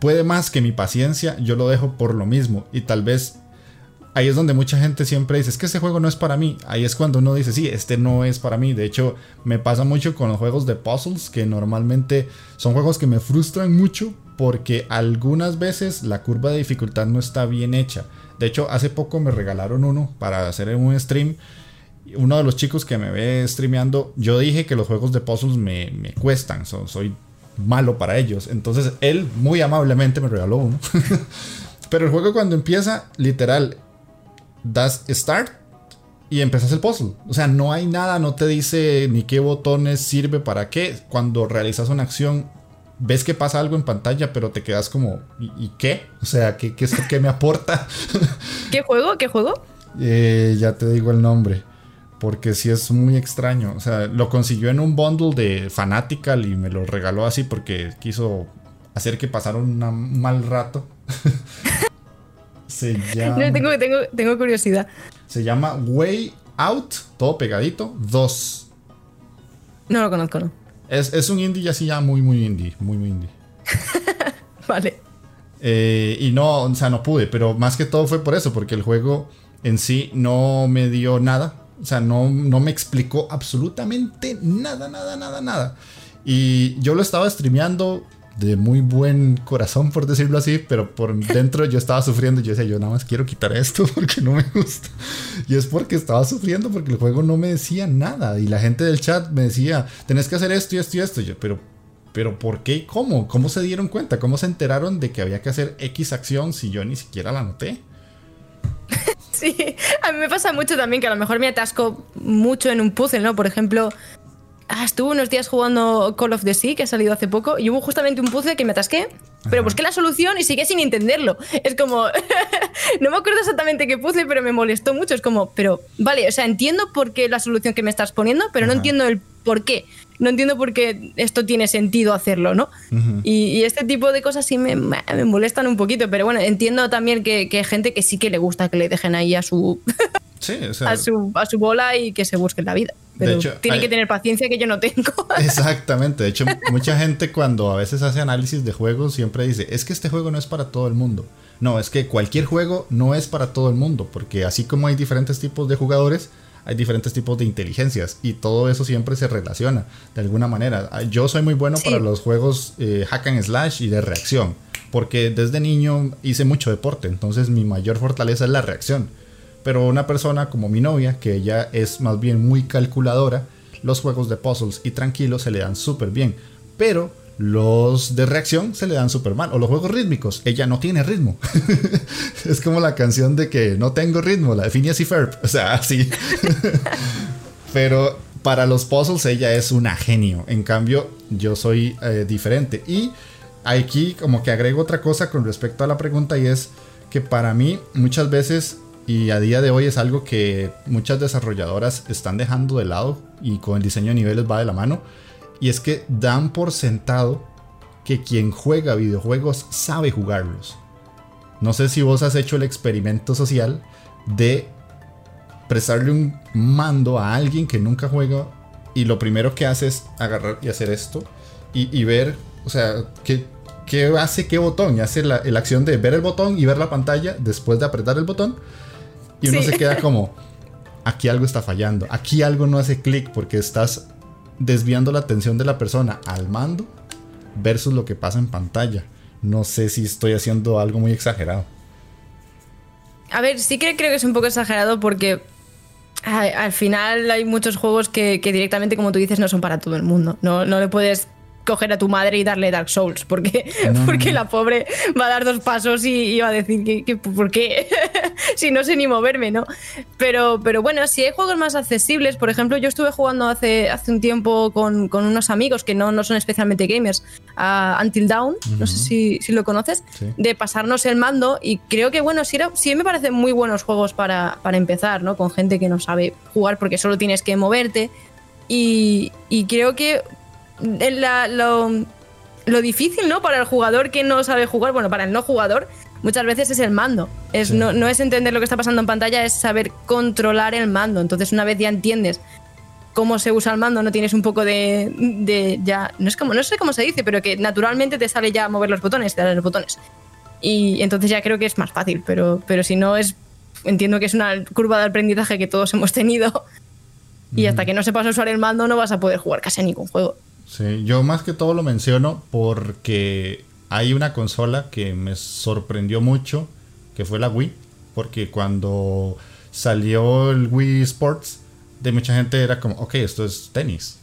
puede más que mi paciencia, yo lo dejo por lo mismo. Y tal vez ahí es donde mucha gente siempre dice, es que este juego no es para mí. Ahí es cuando uno dice, sí, este no es para mí. De hecho, me pasa mucho con los juegos de puzzles, que normalmente son juegos que me frustran mucho porque algunas veces la curva de dificultad no está bien hecha. De hecho, hace poco me regalaron uno para hacer un stream uno de los chicos que me ve streameando, yo dije que los juegos de puzzles me, cuestan, soy malo para ellos. Entonces él muy amablemente me regaló uno. Pero el juego cuando empieza, literal, das start y empezas el puzzle. O sea, no hay nada, no te dice ni qué botones sirve para qué. Cuando realizas una acción, ves que pasa algo en pantalla, pero te quedas como, ¿y, qué? O sea, ¿qué, qué, qué me aporta? ¿Qué juego? ¿Qué juego? Eh, ya te digo el nombre. Porque sí es muy extraño. O sea, lo consiguió en un bundle de Fanatical y me lo regaló así porque quiso hacer que pasara un mal rato. se llama. No, tengo, tengo, tengo curiosidad. Se llama Way Out, todo pegadito, 2. No lo conozco, ¿no? Es, un indie así ya muy, muy indie. Muy, muy indie. vale. Eh, y no, o sea, no pude, pero más que todo fue por eso, porque el juego en sí no me dio nada. O sea, no, no me explicó absolutamente nada, nada, nada, nada. Y yo lo estaba streameando de muy buen corazón, por decirlo así, pero por dentro yo estaba sufriendo. Yo decía, yo nada más quiero quitar esto porque no me gusta. Y es porque estaba sufriendo porque el juego no me decía nada. Y la gente del chat me decía, tenés que hacer esto y esto y esto. yo, pero, pero ¿por qué? ¿Cómo? ¿Cómo se dieron cuenta? ¿Cómo se enteraron de que había que hacer X acción si yo ni siquiera la noté? Sí, a mí me pasa mucho también que a lo mejor me atasco mucho en un puzzle, ¿no? Por ejemplo, ah, estuve unos días jugando Call of the Sea, que ha salido hace poco, y hubo justamente un puzzle que me atasqué, pero busqué la solución y sigue sin entenderlo. Es como, no me acuerdo exactamente qué puzzle, pero me molestó mucho. Es como, pero, vale, o sea, entiendo por qué la solución que me estás poniendo, pero no entiendo el por qué no entiendo por qué esto tiene sentido hacerlo, ¿no? y, este tipo de cosas sí me, molestan un poquito, pero bueno, entiendo también que, hay gente que sí que le gusta que le dejen ahí a su, a, su a su bola y que se busque la vida. Pero tiene que tener paciencia que yo no tengo. Exactamente. De hecho, mucha gente cuando a veces hace análisis de juegos siempre dice, es que este juego no es para todo el mundo. No, es que cualquier juego no es para todo el mundo, porque así como hay diferentes tipos de jugadores, hay diferentes tipos de inteligencias y todo eso siempre se relaciona de alguna manera. Ah, yo soy muy bueno para los juegos eh, hack and slash y de reacción, porque desde niño hice mucho deporte, entonces mi mayor fortaleza es la reacción. Pero una persona como mi novia, que ella es más bien muy calculadora, los juegos de puzzles y tranquilos se le dan súper bien. Pero los de reacción se le dan súper mal. O los juegos rítmicos, ella no tiene ritmo. es como la canción de que no tengo ritmo, la de Phineas y Ferb. O sea, así. Pero para los puzzles ella es una genio. En cambio, yo soy eh, diferente. Y aquí como que agrego otra cosa con respecto a la pregunta y es que para mí muchas veces y a día de hoy es algo que muchas desarrolladoras están dejando de lado y con el diseño de niveles va de la mano y es que dan por sentado que quien juega videojuegos sabe jugarlos. No sé si vos has hecho el experimento social de prestarle un mando a alguien que nunca juega y lo primero que hace es agarrar y hacer esto y, ver, o sea, qué, qué hace qué botón. Y hace la, acción de ver el botón y ver la pantalla después de apretar el botón. Y uno se queda como, aquí algo está fallando, aquí algo no hace clic porque estás desviando la atención de la persona al mando versus lo que pasa en pantalla. No sé si estoy haciendo algo muy exagerado. A ver, sí que creo que es un poco exagerado porque al final hay muchos juegos que, directamente, como tú dices, no son para todo el mundo. No, no le puedes coger a tu madre y darle Dark Souls, porque, porque la pobre va a dar dos pasos y, va a decir que, ¿por qué? si no sé ni moverme, ¿no? Pero, pero bueno, si hay juegos más accesibles, por ejemplo, yo estuve jugando hace, hace un tiempo con, unos amigos que no, no son especialmente gamers, a Until Dawn, no sé si, si lo conoces, de pasarnos el mando y creo que, bueno, sí, sí me parecen muy buenos juegos para, para empezar, ¿no? Con gente que no sabe jugar porque solo tienes que moverte. Y, y, creo que lo, difícil, ¿no? Para el jugador que no sabe jugar, bueno, para el no jugador, muchas veces es el mando. Es, no, no, es entender lo que está pasando en pantalla, es saber controlar el mando. Entonces, una vez ya entiendes cómo se usa el mando, no tienes un poco de, de ya. No, es como, no sé cómo se dice, pero que naturalmente te sale ya mover los botones, te los botones. Y entonces ya creo que es más fácil, pero, pero si no es. Entiendo que es una curva de aprendizaje que todos hemos tenido. Y hasta que no sepas usar el mando, no vas a poder jugar casi ningún juego. Sí, yo más que todo lo menciono porque hay una consola que me sorprendió mucho, que fue la Wii, porque cuando salió el Wii Sports, de mucha gente era como, ok, esto es tenis.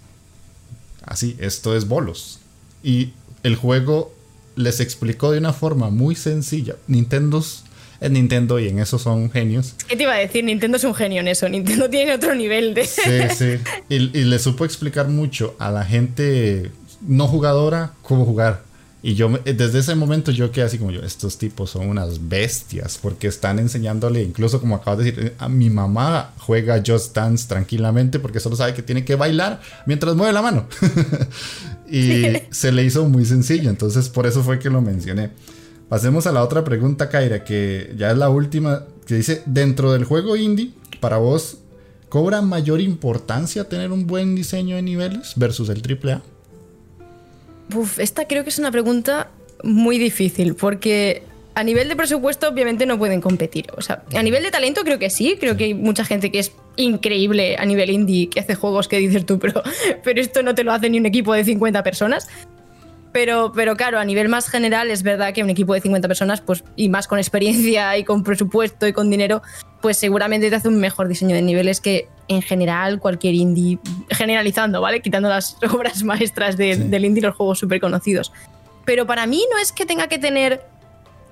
Así, esto es bolos. Y el juego les explicó de una forma muy sencilla. Nintendo's es Nintendo y en eso son genios. ¿Qué te iba a decir? Nintendo es un genio en eso. Nintendo tiene otro nivel de. Sí, sí. Y, le supo explicar mucho a la gente no jugadora cómo jugar. Y yo, desde ese momento, yo quedé así como yo, estos tipos son unas bestias, porque están enseñándole, incluso como acabas de decir, a mi mamá juega Just Dance tranquilamente, porque solo sabe que tiene que bailar mientras mueve la mano. y se le hizo muy sencillo, entonces por eso fue que lo mencioné. Pasemos a la otra pregunta, Kaira, que ya es la última, que dice, dentro del juego indie, para vos, ¿cobra mayor importancia tener un buen diseño de niveles versus el AAA? Uf, esta creo que es una pregunta muy difícil, porque a nivel de presupuesto obviamente no pueden competir. O sea, a nivel de talento creo que sí, creo que hay mucha gente que es increíble a nivel indie, que hace juegos que dices tú, pero, pero esto no te lo hace ni un equipo de 50 personas. Pero, pero claro, a nivel más general es verdad que un equipo de 50 personas, pues, y más con experiencia y con presupuesto y con dinero, pues seguramente te hace un mejor diseño de niveles que en general cualquier indie, generalizando, ¿vale? Quitando las obras maestras del indie y los juegos súper conocidos. Pero para mí no es que tenga que tener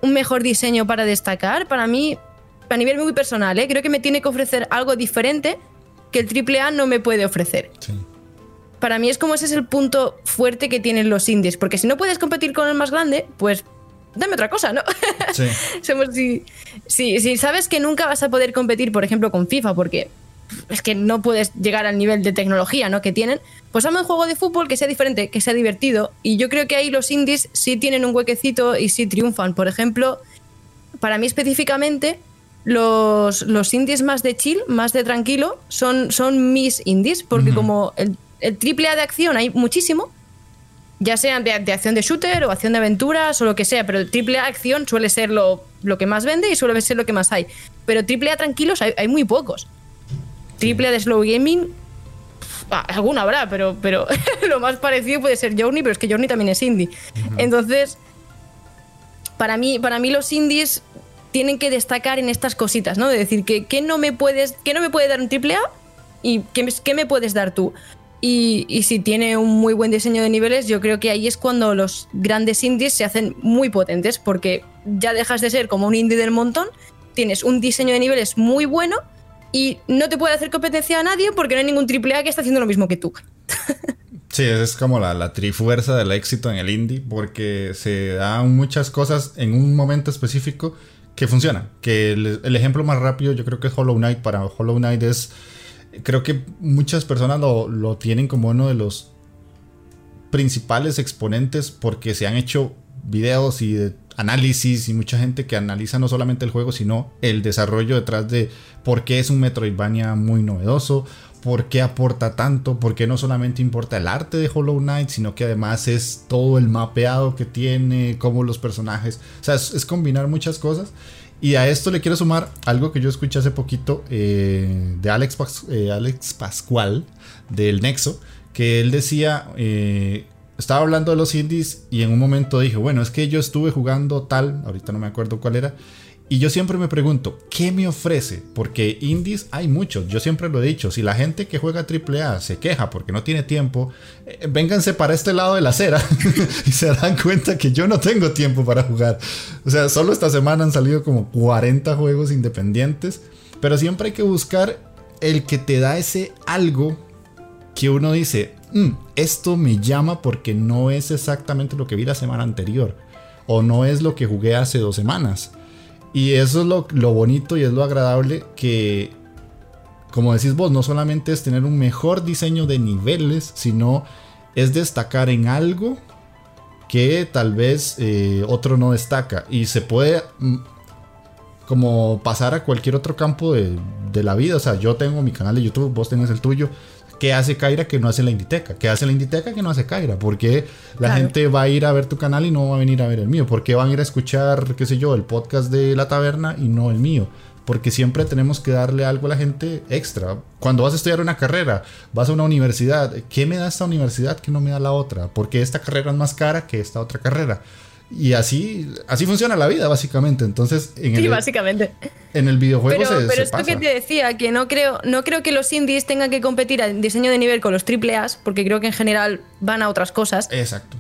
un mejor diseño para destacar, para mí, a nivel muy personal, ¿eh? creo que me tiene que ofrecer algo diferente que el AAA no me puede ofrecer. Sí para mí es como ese es el punto fuerte que tienen los indies, porque si no puedes competir con el más grande, pues dame otra cosa, ¿no? Sí. si, si, sabes que nunca vas a poder competir, por ejemplo, con FIFA, porque es que no puedes llegar al nivel de tecnología ¿no? que tienen, pues hazme un juego de fútbol que sea diferente, que sea divertido. Y yo creo que ahí los indies sí tienen un huequecito y sí triunfan. Por ejemplo, para mí específicamente, los, los indies más de chill, más de tranquilo, son, son mis indies, porque como el el triple A de acción hay muchísimo, ya sea de, acción de shooter o acción de aventuras o lo que sea, pero el triple A acción suele ser lo, que más vende y suele ser lo que más hay. Pero triple A tranquilos hay, muy pocos. Triple A de slow gaming, alguna habrá, pero, pero lo más parecido puede ser Journey, pero es que Journey también es indie. Entonces, para mí, para mí los indies tienen que destacar en estas cositas, ¿no? De decir, que, ¿qué no me puedes, no me puede dar un triple A y qué, qué me puedes dar tú? Y, si tiene un muy buen diseño de niveles, yo creo que ahí es cuando los grandes indies se hacen muy potentes, porque ya dejas de ser como un indie del montón, tienes un diseño de niveles muy bueno y no te puede hacer competencia a nadie porque no hay ningún AAA que esté haciendo lo mismo que tú. Sí, es como la, la, trifuerza del éxito en el indie, porque se dan muchas cosas en un momento específico que funcionan. Que el ejemplo más rápido yo creo que es Hollow Knight. Para Hollow Knight es creo que muchas personas lo, tienen como uno de los principales exponentes porque se han hecho videos y análisis y mucha gente que analiza no solamente el juego, sino el desarrollo detrás de por qué es un Metroidvania muy novedoso, por qué aporta tanto, por qué no solamente importa el arte de Hollow Knight, sino que además es todo el mapeado que tiene, cómo los personajes, o sea, es, combinar muchas cosas. Y a esto le quiero sumar algo que yo escuché hace poquito eh, de Alex, eh, Alex Pascual del Nexo, que él decía, eh, estaba hablando de los indies y en un momento dije, bueno, es que yo estuve jugando tal, ahorita no me acuerdo cuál era, y yo siempre me pregunto, ¿qué me ofrece? Porque indies hay muchos, yo siempre lo he dicho, si la gente que juega AAA se queja porque no tiene tiempo, eh, vénganse para este lado de la acera y se dan cuenta que yo no tengo tiempo para jugar. O sea, solo esta semana han salido como 40 juegos independientes, pero siempre hay que buscar el que te da ese algo que uno dice, mm, esto me llama porque no es exactamente lo que vi la semana anterior o no es lo que jugué hace dos semanas. Y eso es lo, bonito y es lo agradable que, como decís vos, no solamente es tener un mejor diseño de niveles, sino es destacar en algo que tal vez eh, otro no destaca. Y se puede mm, como pasar a cualquier otro campo de, de, la vida. O sea, yo tengo mi canal de YouTube, vos tenés el tuyo. ¿Qué hace Kaira que no hace la Inditeca? ¿Qué hace la Inditeca que no hace Kaira? Porque la gente va a ir a ver tu canal y no va a venir a ver el mío. ¿Por qué van a ir a escuchar, qué sé yo, el podcast de la taberna y no el mío? Porque siempre tenemos que darle algo a la gente extra. Cuando vas a estudiar una carrera, vas a una universidad, ¿qué me da esta universidad que no me da la otra? Porque esta carrera es más cara que esta otra carrera. Y así, así funciona la vida, básicamente. Entonces, en sí, básicamente. En el videojuego pero, se, Pero esto que te decía, que no creo, no creo que los indies tengan que competir en diseño de nivel con los AAAs, porque creo que en general van a otras cosas. Exacto.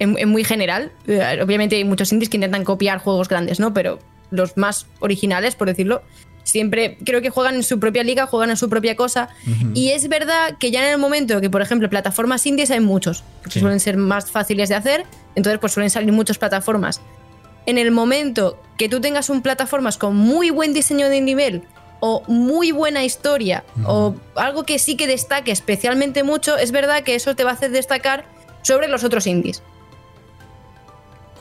En, muy general. Eh, obviamente hay muchos indies que intentan copiar juegos grandes, ¿no? Pero los más originales, por decirlo, siempre creo que juegan en su propia liga, juegan en su propia cosa. Y es verdad que ya en el momento que, por ejemplo, plataformas indies hay muchos, que suelen ser más fáciles de hacer, entonces pues suelen salir muchas plataformas. En el momento que tú tengas un plataformas con muy buen diseño de nivel o muy buena historia o algo que sí que destaque especialmente mucho, es verdad que eso te va a hacer destacar sobre los otros indies.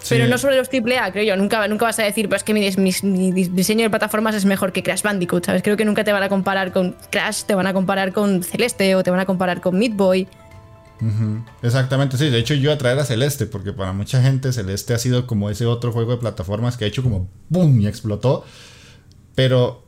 Pero no sobre los AAA, creo yo. Nunca, nunca vas a decir, pues que mi, diseño de plataformas es mejor que Crash Bandicoot, ¿sabes? Creo que nunca te van a comparar con Crash, te van a comparar con Celeste o te van a comparar con Meat Boy. Exactamente, sí. De hecho, yo iba a traer a Celeste, porque para mucha gente Celeste ha sido como ese otro juego de plataformas que ha hecho como ¡boom! y explotó. Pero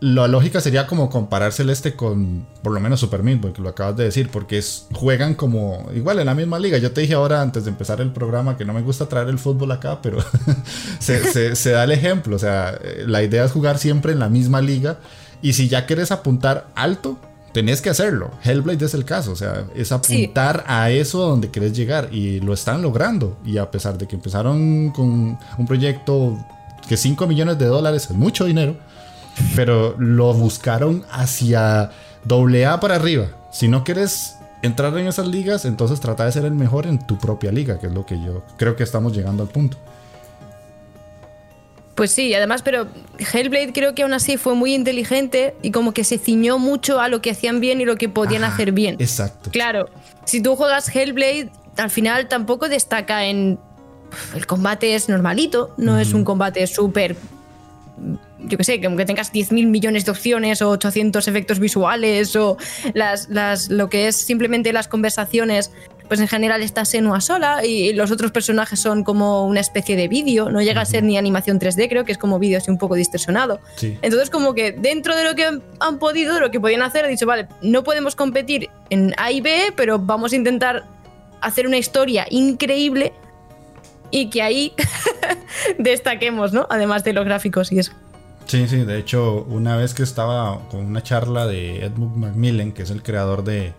la lógica sería como comparar Celeste con por lo menos Super Meat que lo acabas de decir, porque es, juegan como igual en la misma liga. Yo te dije ahora antes de empezar el programa que no me gusta traer el fútbol acá, pero se, da el ejemplo. O sea, eh, la idea es jugar siempre en la misma liga. Y si ya quieres apuntar alto, tenés que hacerlo. Hellblade es el caso, o sea, es apuntar a eso donde querés llegar y lo están logrando. Y a pesar de que empezaron con un proyecto que 5 millones de dólares es mucho dinero pero lo buscaron hacia doble A para arriba. Si no quieres entrar en esas ligas, entonces trata de ser el mejor en tu propia liga, que es lo que yo creo que estamos llegando al punto. Pues sí, además, pero Hellblade creo que aún así fue muy inteligente y como que se ciñó mucho a lo que hacían bien y lo que podían hacer bien. Exacto. Claro, si tú juegas Hellblade, al final tampoco destaca en... El combate es normalito, no es un combate súper yo qué sé, que tengas 10.000 millones de opciones o 800 efectos visuales o las, las, lo que es simplemente las conversaciones, pues en general está Senua sola y los otros personajes son como una especie de vídeo, no llega a ser ni animación 3D, creo que es como vídeo así un poco distorsionado. Entonces como que dentro de lo que han podido, lo que podían hacer, he dicho, vale, no podemos competir en A y B, pero vamos a intentar hacer una historia increíble y que ahí destaquemos, ¿no? Además de los gráficos y eso. Sí, sí, de hecho, una vez que estaba con una charla de Edmund Macmillan, que es el creador de,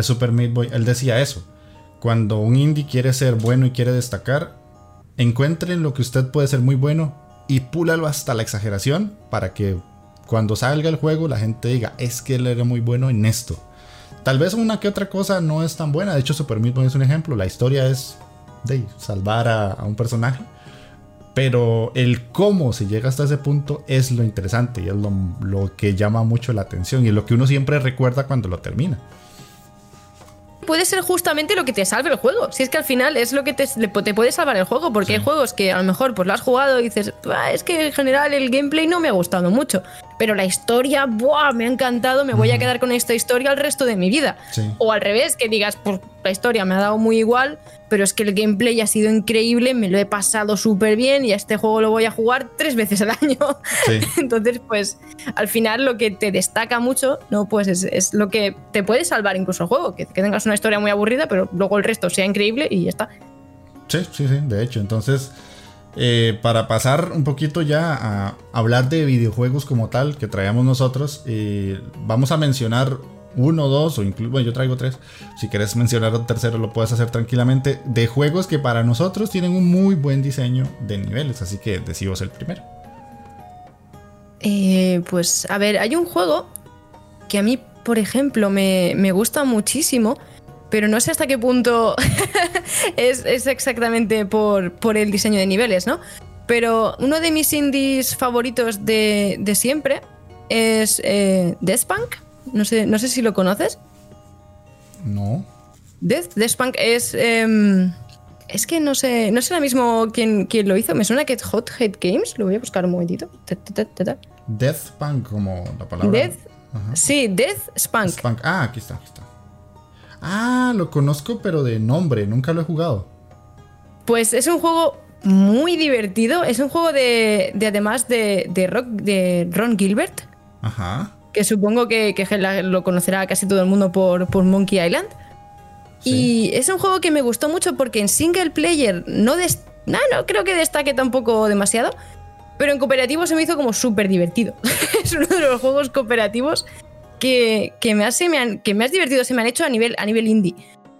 Super Meat Boy, él decía eso. Cuando un indie quiere ser bueno y quiere destacar, encuentren lo que usted puede ser muy bueno y púlalo hasta la exageración para que cuando salga el juego la gente diga, es que él era muy bueno en esto. Tal vez una que otra cosa no es tan buena, de hecho Super Meat Boy es un ejemplo, la historia es de salvar a un personaje pero el cómo se llega hasta ese punto es lo interesante y es lo, que llama mucho la atención y es lo que uno siempre recuerda cuando lo termina. puede ser justamente lo que te salve el juego. Si es que al final es lo que te, te puede salvar el juego, porque hay juegos que a lo mejor pues lo has jugado y dices, es que en general el gameplay no me ha gustado mucho, pero la historia, ¡buah! Me ha encantado, me voy a quedar con esta historia el resto de mi vida. O al revés, que digas, pues la historia me ha dado muy igual, pero es que el gameplay ha sido increíble, me lo he pasado súper bien y a este juego lo voy a jugar tres veces al año. Entonces, pues al final lo que te destaca mucho, ¿no? Pues es, lo que te puede salvar incluso el juego, que, que, tengas una historia muy aburrida, pero luego el resto sea increíble y ya está. Sí, sí, sí, de hecho. Entonces, eh, para pasar un poquito ya a hablar de videojuegos como tal que traíamos nosotros, eh, vamos a mencionar uno, dos o incluso, bueno, yo traigo tres. Si quieres mencionar un tercero, lo puedes hacer tranquilamente. De juegos que para nosotros tienen un muy buen diseño de niveles. Así que decimos el primero. Eh, pues a ver, hay un juego que a mí, por ejemplo, me, gusta muchísimo. Pero no sé hasta qué punto es, exactamente por, por, el diseño de niveles, ¿no? Pero uno de mis indies favoritos de, siempre es eh, Deathpunk. No sé, no sé si lo conoces. No. Death, Deathpunk es. Em, es que no sé. No sé ahora mismo quién, quién, lo hizo. Me suena que es Hot Head Games. Lo voy a buscar un momentito. Deathpunk, como la palabra. Death. Sí, Death Spunk. Ah, aquí está, aquí está. Ah, lo conozco, pero de nombre. Nunca lo he jugado. Pues es un juego muy divertido. Es un juego de, de además de, de, rock, de Ron Gilbert. Ajá que supongo que, lo conocerá casi todo el mundo por, Monkey Island. Y es un juego que me gustó mucho porque en single player no, no, creo que destaque tampoco demasiado, pero en cooperativo se me hizo como súper divertido. es uno de los juegos cooperativos que, que, me hace, me que me has divertido, se me han hecho a nivel, a nivel indie.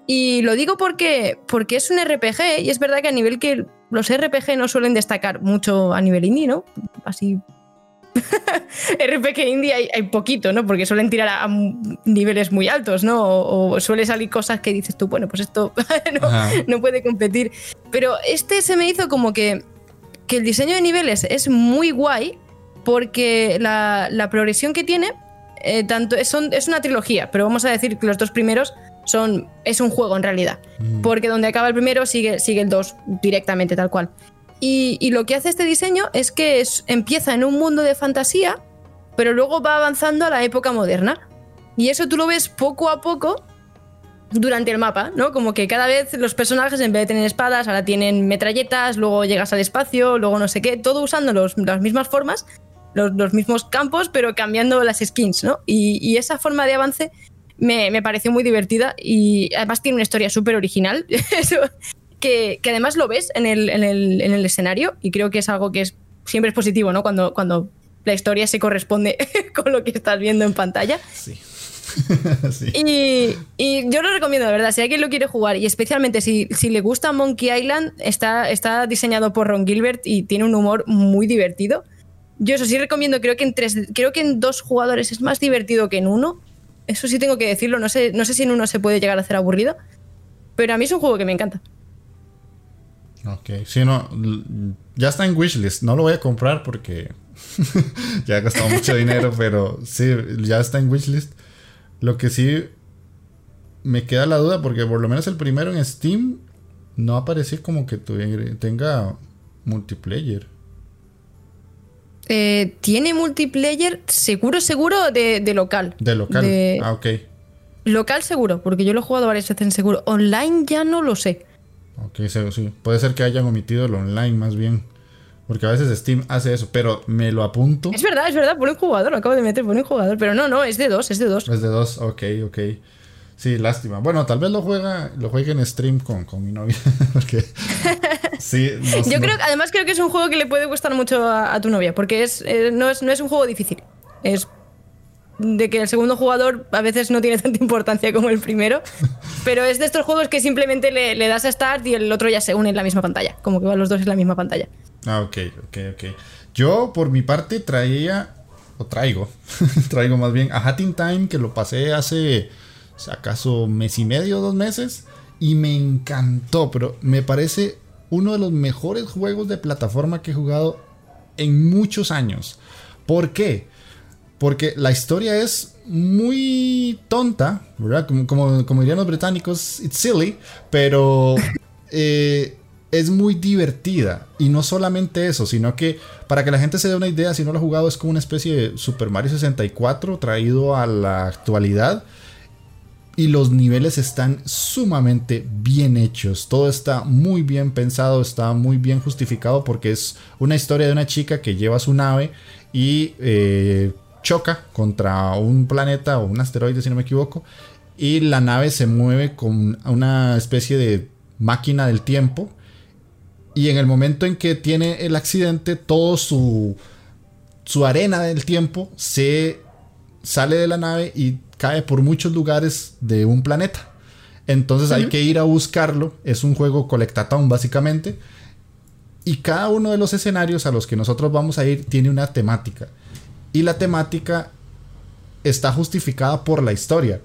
Y lo digo porque, porque es un RPG y es verdad que a nivel que los RPG no suelen destacar mucho a nivel indie, ¿no? Así RPG indie hay, poquito, ¿no? Porque suelen tirar a, niveles muy altos, ¿no? O, suele salir cosas que dices tú, bueno, pues esto no, puede competir. Pero este se me hizo como que, que el diseño de niveles es muy guay porque la, progresión que tiene, eh, tanto es, es una trilogía, pero vamos a decir que los dos primeros son, es un juego en realidad. Mm. Porque donde acaba el primero sigue, sigue el 2 directamente, tal cual. Y, lo que hace este diseño es que empieza en un mundo de fantasía, pero luego va avanzando a la época moderna. Y eso tú lo ves poco a poco durante el mapa, ¿no? Como que cada vez los personajes en vez de tener espadas, ahora tienen metralletas, luego llegas al espacio, luego no sé qué, todo usando las mismas formas, los, mismos campos, pero cambiando las skins, ¿no? Y, esa forma de avance me, me, pareció muy divertida y además tiene una historia súper original. que, además lo ves en el, en, el, en el, escenario y creo que es algo que es, siempre es positivo, ¿no? Cuando, cuando la historia se corresponde con lo que estás viendo en pantalla. Sí. Y, y, yo lo recomiendo, de verdad, si alguien lo quiere jugar y especialmente si, si, le gusta Monkey Island, está, está diseñado por Ron Gilbert y tiene un humor muy divertido. Yo eso sí recomiendo, creo que en tres, creo que en dos jugadores es más divertido que en uno. Eso sí tengo que decirlo, no sé, no sé si en uno se puede llegar a hacer aburrido, pero a mí es un juego que me encanta. Ok, sí, no, ya está en wishlist. No lo voy a comprar porque ya he gastado mucho dinero, pero sí, ya está en wishlist. Lo que sí me queda la duda porque por lo menos el primero en Steam no aparece como que tenga multiplayer. Eh, tiene multiplayer seguro, seguro de, local. De local. Ah, ok. Local seguro, porque yo lo he jugado varias veces en seguro. Online ya no lo sé. Ok, sí. Puede ser que hayan omitido el online más bien. Porque a veces Steam hace eso, pero me lo apunto. Es verdad, es verdad, pone un jugador, lo acabo de meter, pone un jugador. Pero no, no, es de dos, es de dos. Es de dos, ok, ok. Sí, lástima. Bueno, tal vez lo juega, lo juegue en stream con, con mi novia. porque sí, Yo creo, además creo que es un juego que le puede gustar mucho a, tu novia, porque es, eh, no, es, no es un juego difícil. Es de que el segundo jugador a veces no tiene tanta importancia como el primero, pero es de estos juegos que simplemente le, das a start y el otro ya se une en la misma pantalla, como que van los dos en la misma pantalla. Ah, ok, ok, ok. Yo por mi parte traía, o traigo, traigo más bien a Hatting Time que lo pasé hace, acaso, mes y medio, dos meses, y me encantó, pero me parece uno de los mejores juegos de plataforma que he jugado en muchos años. ¿Por qué? Porque la historia es muy tonta, ¿verdad? Como, como, dirían los británicos, it's silly, pero eh, es muy divertida. Y no solamente eso, sino que para que la gente se dé una idea, si no lo ha jugado, es como una especie de Super Mario 64 traído a la actualidad. Y los niveles están sumamente bien hechos. Todo está muy bien pensado, está muy bien justificado porque es una historia de una chica que lleva su nave y eh, choca contra un planeta o un asteroide, si no me equivoco. Y la nave se mueve con una especie de máquina del tiempo y en el momento en que tiene el accidente, todo su, su arena del tiempo se sale de la nave y cae por muchos lugares de un planeta. Entonces hay que ir a buscarlo. Es un juego colectatón básicamente. Y cada uno de los escenarios a los que nosotros vamos a ir tiene una temática. Y la temática está justificada por la historia.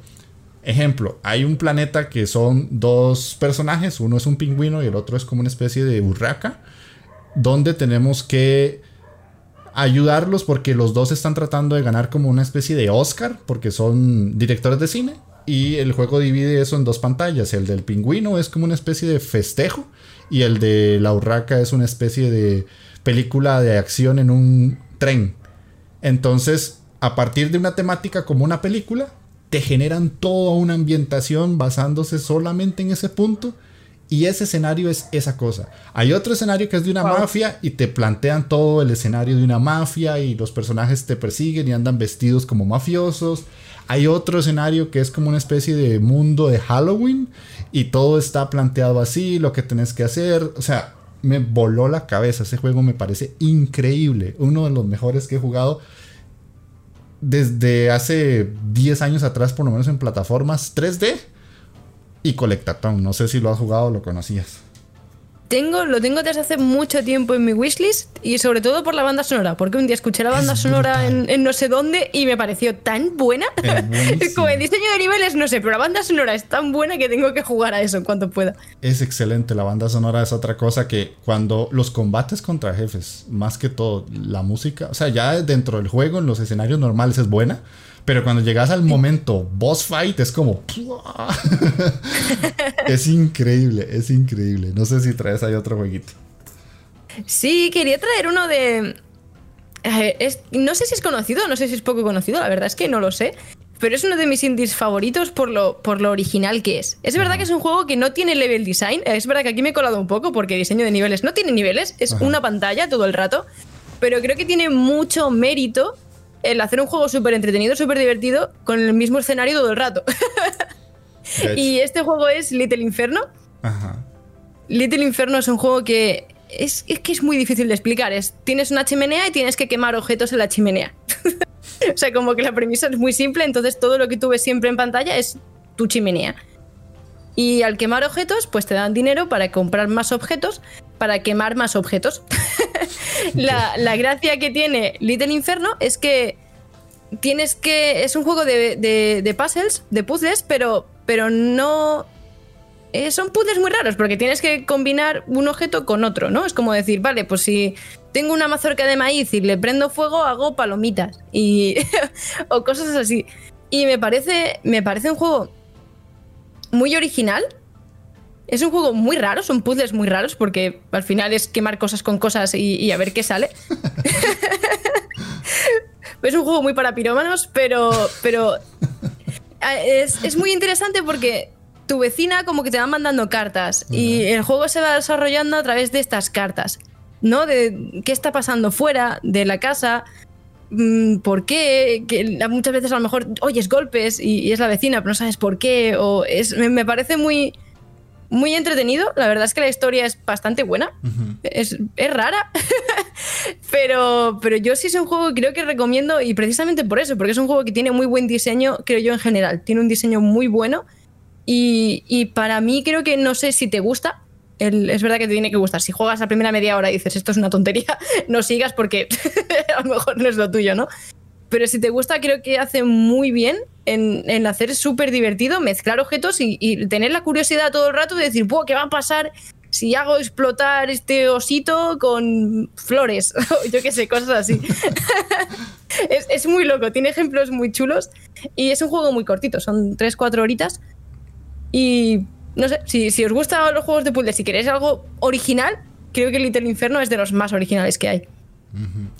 Ejemplo, hay un planeta que son dos personajes, uno es un pingüino y el otro es como una especie de burraca, donde tenemos que ayudarlos porque los dos están tratando de ganar como una especie de Oscar, porque son directores de cine, y el juego divide eso en dos pantallas, el del pingüino es como una especie de festejo, y el de la urraca es una especie de película de acción en un tren. Entonces, a partir de una temática como una película, te generan toda una ambientación basándose solamente en ese punto. Y ese escenario es esa cosa. Hay otro escenario que es de una mafia y te plantean todo el escenario de una mafia y los personajes te persiguen y andan vestidos como mafiosos. Hay otro escenario que es como una especie de mundo de Halloween y todo está planteado así, lo que tenés que hacer. O sea, me voló la cabeza. Ese juego me parece increíble. Uno de los mejores que he jugado desde hace 10 años atrás, por lo menos en plataformas 3D y Colectatón. No sé si lo has jugado o lo conocías. Tengo, lo tengo desde hace mucho tiempo en mi wishlist y sobre todo por la banda sonora, porque un día escuché la banda sonora en, no sé dónde y me pareció tan buena. Es Como el diseño de niveles, no sé, pero la banda sonora es tan buena que tengo que jugar a eso en cuanto pueda. Es excelente, la banda sonora es otra cosa que cuando los combates contra jefes, más que todo, la música, o sea, ya dentro del juego, en los escenarios normales es buena, pero cuando llegas al momento boss fight es como... es increíble, es increíble. No sé si traes ahí otro jueguito. Sí, quería traer uno de... Eh, no sé si es conocido, no sé si es poco conocido, la verdad es que no lo sé. Pero es uno de mis indies favoritos por lo, por lo original que es. Es verdad que es un juego que no tiene level design. Es verdad que aquí me he colado un poco porque diseño de niveles no tiene niveles. Es una pantalla todo el rato. Pero creo que tiene mucho mérito el hacer un juego súper entretenido, súper divertido, con el mismo escenario todo el rato. y este juego es Little Inferno. Ajá. Little Inferno es un juego que es, que es muy difícil de explicar. Es, tienes una chimenea y tienes que quemar objetos en la chimenea. o sea, como que la premisa es muy simple, entonces todo lo que tú ves siempre en pantalla es tu chimenea. Y al quemar objetos, pues te dan dinero para comprar más objetos, para quemar más objetos. la, gracia que tiene Little Inferno es que tienes que. Es un juego de, puzzles, de puzzles, pero, pero no. Eh, son puzzles muy raros porque tienes que combinar un objeto con otro, ¿no? Es como decir, vale, pues si tengo una mazorca de maíz y le prendo fuego, hago palomitas y o cosas así. Y me parece, me parece un juego muy original. Es un juego muy raro, son puzzles muy raros porque al final es quemar cosas con cosas y, a ver qué sale. es un juego muy para pirómanos, pero, pero es, es, muy interesante porque tu vecina como que te va mandando cartas y el juego se va desarrollando a través de estas cartas, ¿no? De qué está pasando fuera de la casa, Mm, por qué, que muchas veces a lo mejor oyes golpes y, es la vecina, pero no sabes por qué, o es, me, parece muy, muy entretenido, la verdad es que la historia es bastante buena, es, rara, pero, pero yo sí es un juego que creo que recomiendo y precisamente por eso, porque es un juego que tiene muy buen diseño, creo yo en general, tiene un diseño muy bueno y, y para mí creo que no sé si te gusta, es verdad que te tiene que gustar. Si juegas la primera media hora y dices esto es una tontería, no sigas porque a lo mejor no es lo tuyo, ¿no? Pero si te gusta, creo que hace muy bien en, en hacer súper divertido, mezclar objetos y, tener la curiosidad todo el rato de decir, ¿qué va a pasar si hago explotar este osito con flores? yo qué sé, cosas así. es, muy loco, tiene ejemplos muy chulos y es un juego muy cortito, son 3-4 horitas. Y no sé, si, si os gustan los juegos de puzzle, si queréis algo original, creo que Little Inferno es de los más originales que hay.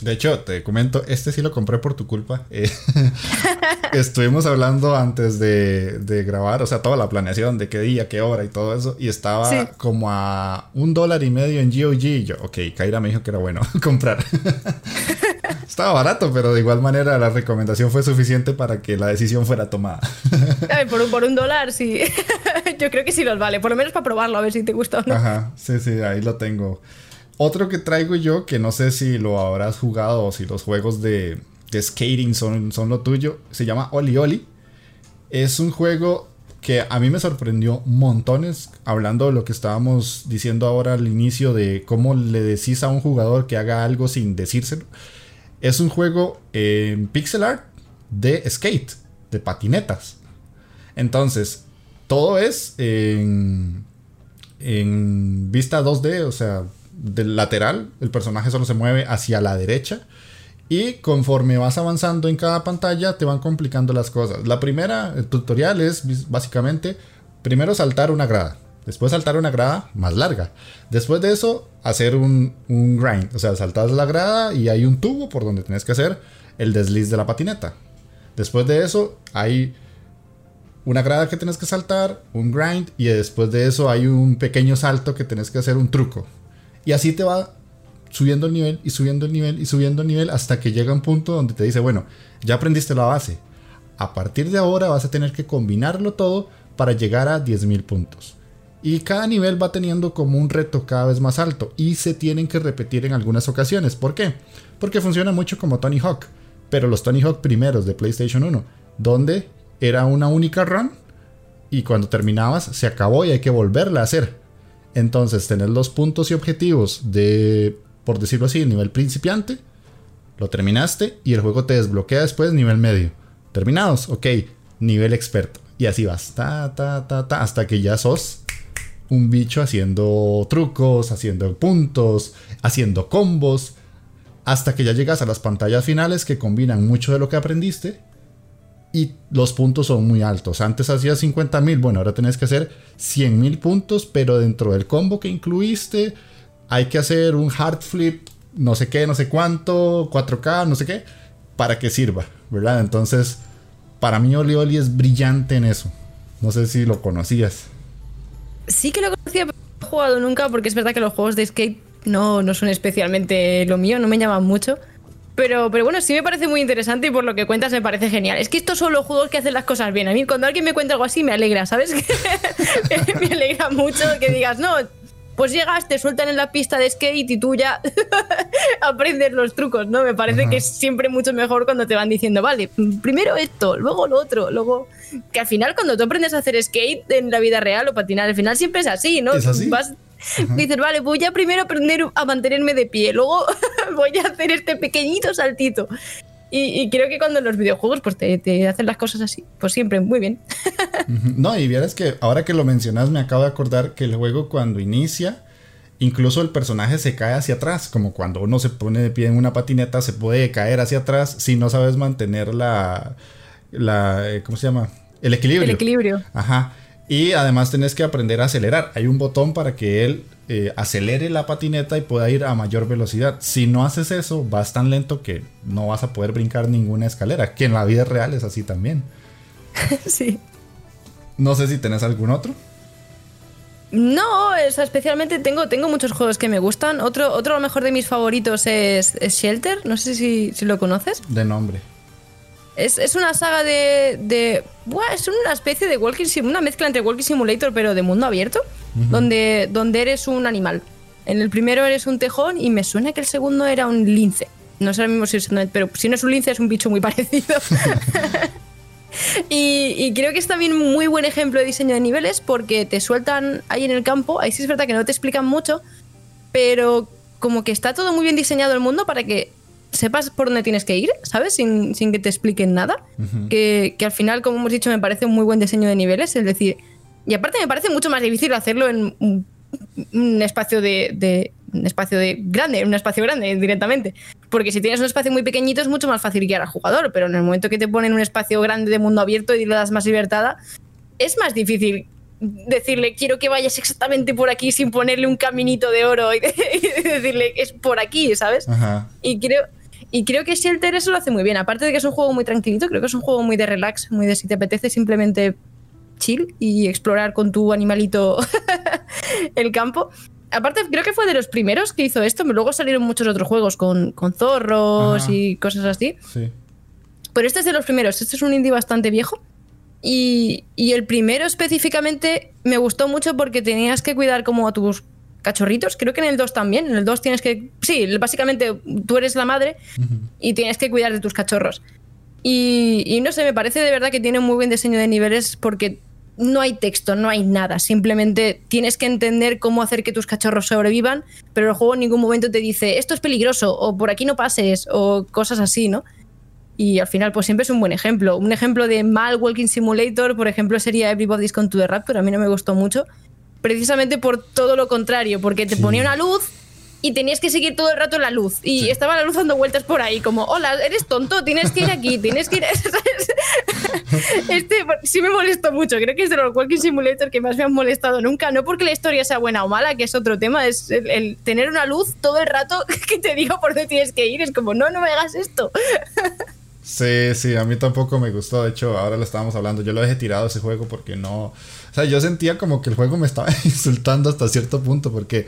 De hecho, te comento, este sí lo compré por tu culpa. Eh, estuvimos hablando antes de, grabar, o sea, toda la planeación de qué día, qué hora y todo eso, y estaba como a un dólar y medio en GOG. Y yo, ok, Kaira me dijo que era bueno comprar. estaba barato, pero de igual manera la recomendación fue suficiente para que la decisión fuera tomada. por, un, por un dólar, sí. yo creo que sí los vale, por lo menos para probarlo, a ver si te gusta o no. Ajá, sí, sí, ahí lo tengo. Otro que traigo yo, que no sé si lo habrás jugado o si los juegos de, skating son, son lo tuyo, se llama Oli Oli. Es un juego que a mí me sorprendió montones, hablando de lo que estábamos diciendo ahora al inicio de cómo le decís a un jugador que haga algo sin decírselo. Es un juego en pixel art de skate, de patinetas. Entonces, todo es en, en vista 2D, o sea, del lateral, el personaje solo se mueve hacia la derecha. Y conforme vas avanzando en cada pantalla, te van complicando las cosas. La primera, el tutorial es básicamente, primero saltar una grada. Después saltar una grada más larga. Después de eso, hacer un, un grind. O sea, saltas la grada y hay un tubo por donde tienes que hacer el desliz de la patineta. Después de eso, hay una grada que tienes que saltar, un grind. Y después de eso, hay un pequeño salto que tienes que hacer un truco. Y así te va subiendo el nivel y subiendo el nivel y subiendo el nivel hasta que llega un punto donde te dice, bueno, ya aprendiste la base. A partir de ahora vas a tener que combinarlo todo para llegar a 10.000 puntos. Y cada nivel va teniendo como un reto cada vez más alto y se tienen que repetir en algunas ocasiones. ¿Por qué? Porque funciona mucho como Tony Hawk, pero los Tony Hawk primeros de PlayStation 1, donde era una única run y cuando terminabas se acabó y hay que volverla a hacer. Entonces, tener los puntos y objetivos de, por decirlo así, nivel principiante, lo terminaste y el juego te desbloquea después nivel medio. Terminados, ok, nivel experto. Y así vas, ta, ta, ta, ta, hasta que ya sos un bicho haciendo trucos, haciendo puntos, haciendo combos, hasta que ya llegas a las pantallas finales que combinan mucho de lo que aprendiste y los puntos son muy altos. Antes hacías 50 mil, bueno, ahora tenés que hacer 100 mil puntos, pero dentro del combo que incluiste hay que hacer un hard flip, no sé qué, no sé cuánto, 4K, no sé qué, para que sirva, ¿verdad? Entonces, para mí Oli Oli es brillante en eso. No sé si lo conocías. Sí que lo conocía, pero no he jugado nunca porque es verdad que los juegos de skate no, no son especialmente lo mío, no me llaman mucho. Pero, pero bueno, sí me parece muy interesante y por lo que cuentas me parece genial. Es que estos son los juegos que hacen las cosas bien. A mí cuando alguien me cuenta algo así me alegra, ¿sabes? me alegra mucho que digas, no, pues llegas, te sueltan en la pista de skate y tú ya aprendes los trucos, ¿no? Me parece que es siempre mucho mejor cuando te van diciendo, vale, primero esto, luego lo otro, luego... Que al final cuando tú aprendes a hacer skate en la vida real o patinar, al final siempre es así, ¿no? ¿Es así? Dices, vale, voy a primero aprender a mantenerme de pie, luego voy a hacer este pequeñito saltito. Y, creo que cuando en los videojuegos pues te, hacen las cosas así, pues siempre muy bien. no, y vieras que ahora que lo mencionas me acabo de acordar que el juego cuando inicia, incluso el personaje se cae hacia atrás, como cuando uno se pone de pie en una patineta se puede caer hacia atrás si no sabes mantener la, la eh, ¿cómo se llama? El equilibrio. El equilibrio. Ajá. Y además tenés que aprender a acelerar. Hay un botón para que él eh, acelere la patineta y pueda ir a mayor velocidad. Si no haces eso, vas tan lento que no vas a poder brincar ninguna escalera. Que en la vida real es así también. sí. No sé si tenés algún otro. No, especialmente tengo, tengo muchos juegos que me gustan. Otro, otro a lo mejor de mis favoritos es, Shelter. No sé si, si lo conoces. De nombre. Es, una saga de. de es una especie de Walking Simulator, una mezcla entre Walking Simulator, pero de mundo abierto, donde, donde eres un animal. En el primero eres un tejón y me suena que el segundo era un lince. No sé ahora mismo si es pero si no es un lince es un bicho muy parecido. y, y, creo que es también un muy buen ejemplo de diseño de niveles porque te sueltan ahí en el campo, ahí sí es verdad que no te explican mucho, pero como que está todo muy bien diseñado el mundo para que sepas por dónde tienes que ir, ¿sabes? Sin, que te expliquen nada. que, al final, como hemos dicho, me parece un muy buen diseño de niveles. Es decir, y aparte me parece mucho más difícil hacerlo en un, espacio de, un espacio de grande, un espacio grande directamente. Porque si tienes un espacio muy pequeñito es mucho más fácil guiar al jugador, pero en el momento que te ponen un espacio grande de mundo abierto y le das más libertad, es más difícil decirle quiero que vayas exactamente por aquí sin ponerle un caminito de oro y, decirle es por aquí, ¿sabes? Y creo y creo que Shelter eso lo hace muy bien. Aparte de que es un juego muy tranquilito, creo que es un juego muy de relax, muy de si te apetece simplemente chill y explorar con tu animalito el campo. Aparte, creo que fue de los primeros que hizo esto. Luego salieron muchos otros juegos con, zorros y cosas así. Sí. Pero este es de los primeros. Este es un indie bastante viejo. Y, y, el primero específicamente me gustó mucho porque tenías que cuidar como a tus cachorritos. Creo que en el 2 también. En el 2 tienes que. Sí, básicamente tú eres la madre y tienes que cuidar de tus cachorros. Y, y, no sé, me parece de verdad que tiene un muy buen diseño de niveles porque no hay texto, no hay nada. Simplemente tienes que entender cómo hacer que tus cachorros sobrevivan, pero el juego en ningún momento te dice esto es peligroso o por aquí no pases o cosas así, ¿no? Y al final, pues siempre es un buen ejemplo. Un ejemplo de mal Walking Simulator, por ejemplo, sería Everybody's Gone to the Raptor. A mí no me gustó mucho. Precisamente por todo lo contrario, porque te ponía una luz y tenías que seguir todo el rato la luz. Y estaba la luz dando vueltas por ahí, como, hola, eres tonto, tienes que ir aquí, tienes que ir. este sí me molestó mucho. Creo que es de los Walking Simulator que más me han molestado nunca. No porque la historia sea buena o mala, que es otro tema, es el, tener una luz todo el rato que te diga por dónde tienes que ir. Es como, no, no me hagas esto. Sí, sí, a mí tampoco me gustó. De hecho, ahora lo estábamos hablando. Yo lo dejé tirado ese juego porque no. O sea, yo sentía como que el juego me estaba insultando hasta cierto punto porque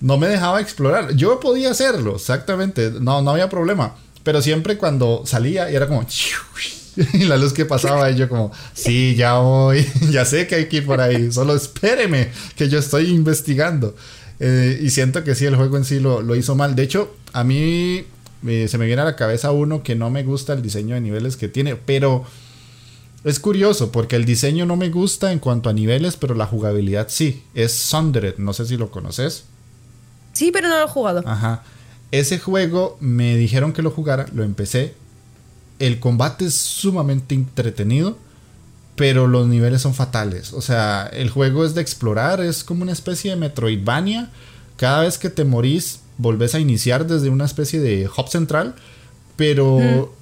no me dejaba explorar. Yo podía hacerlo, exactamente, no, no había problema. Pero siempre cuando salía y era como... Y la luz que pasaba yo como, sí, ya voy, ya sé que hay que ir por ahí, solo espéreme, que yo estoy investigando. Eh, y siento que sí, el juego en sí lo, lo hizo mal. De hecho, a mí eh, se me viene a la cabeza uno que no me gusta el diseño de niveles que tiene, pero es curioso porque el diseño no me gusta en cuanto a niveles, pero la jugabilidad sí. Es Sundered, no sé si lo conoces. Sí, pero no lo he jugado. Ajá. Ese juego me dijeron que lo jugara, lo empecé. El combate es sumamente entretenido, pero los niveles son fatales. O sea, el juego es de explorar, es como una especie de Metroidvania. Cada vez que te morís, volvés a iniciar desde una especie de hub central, pero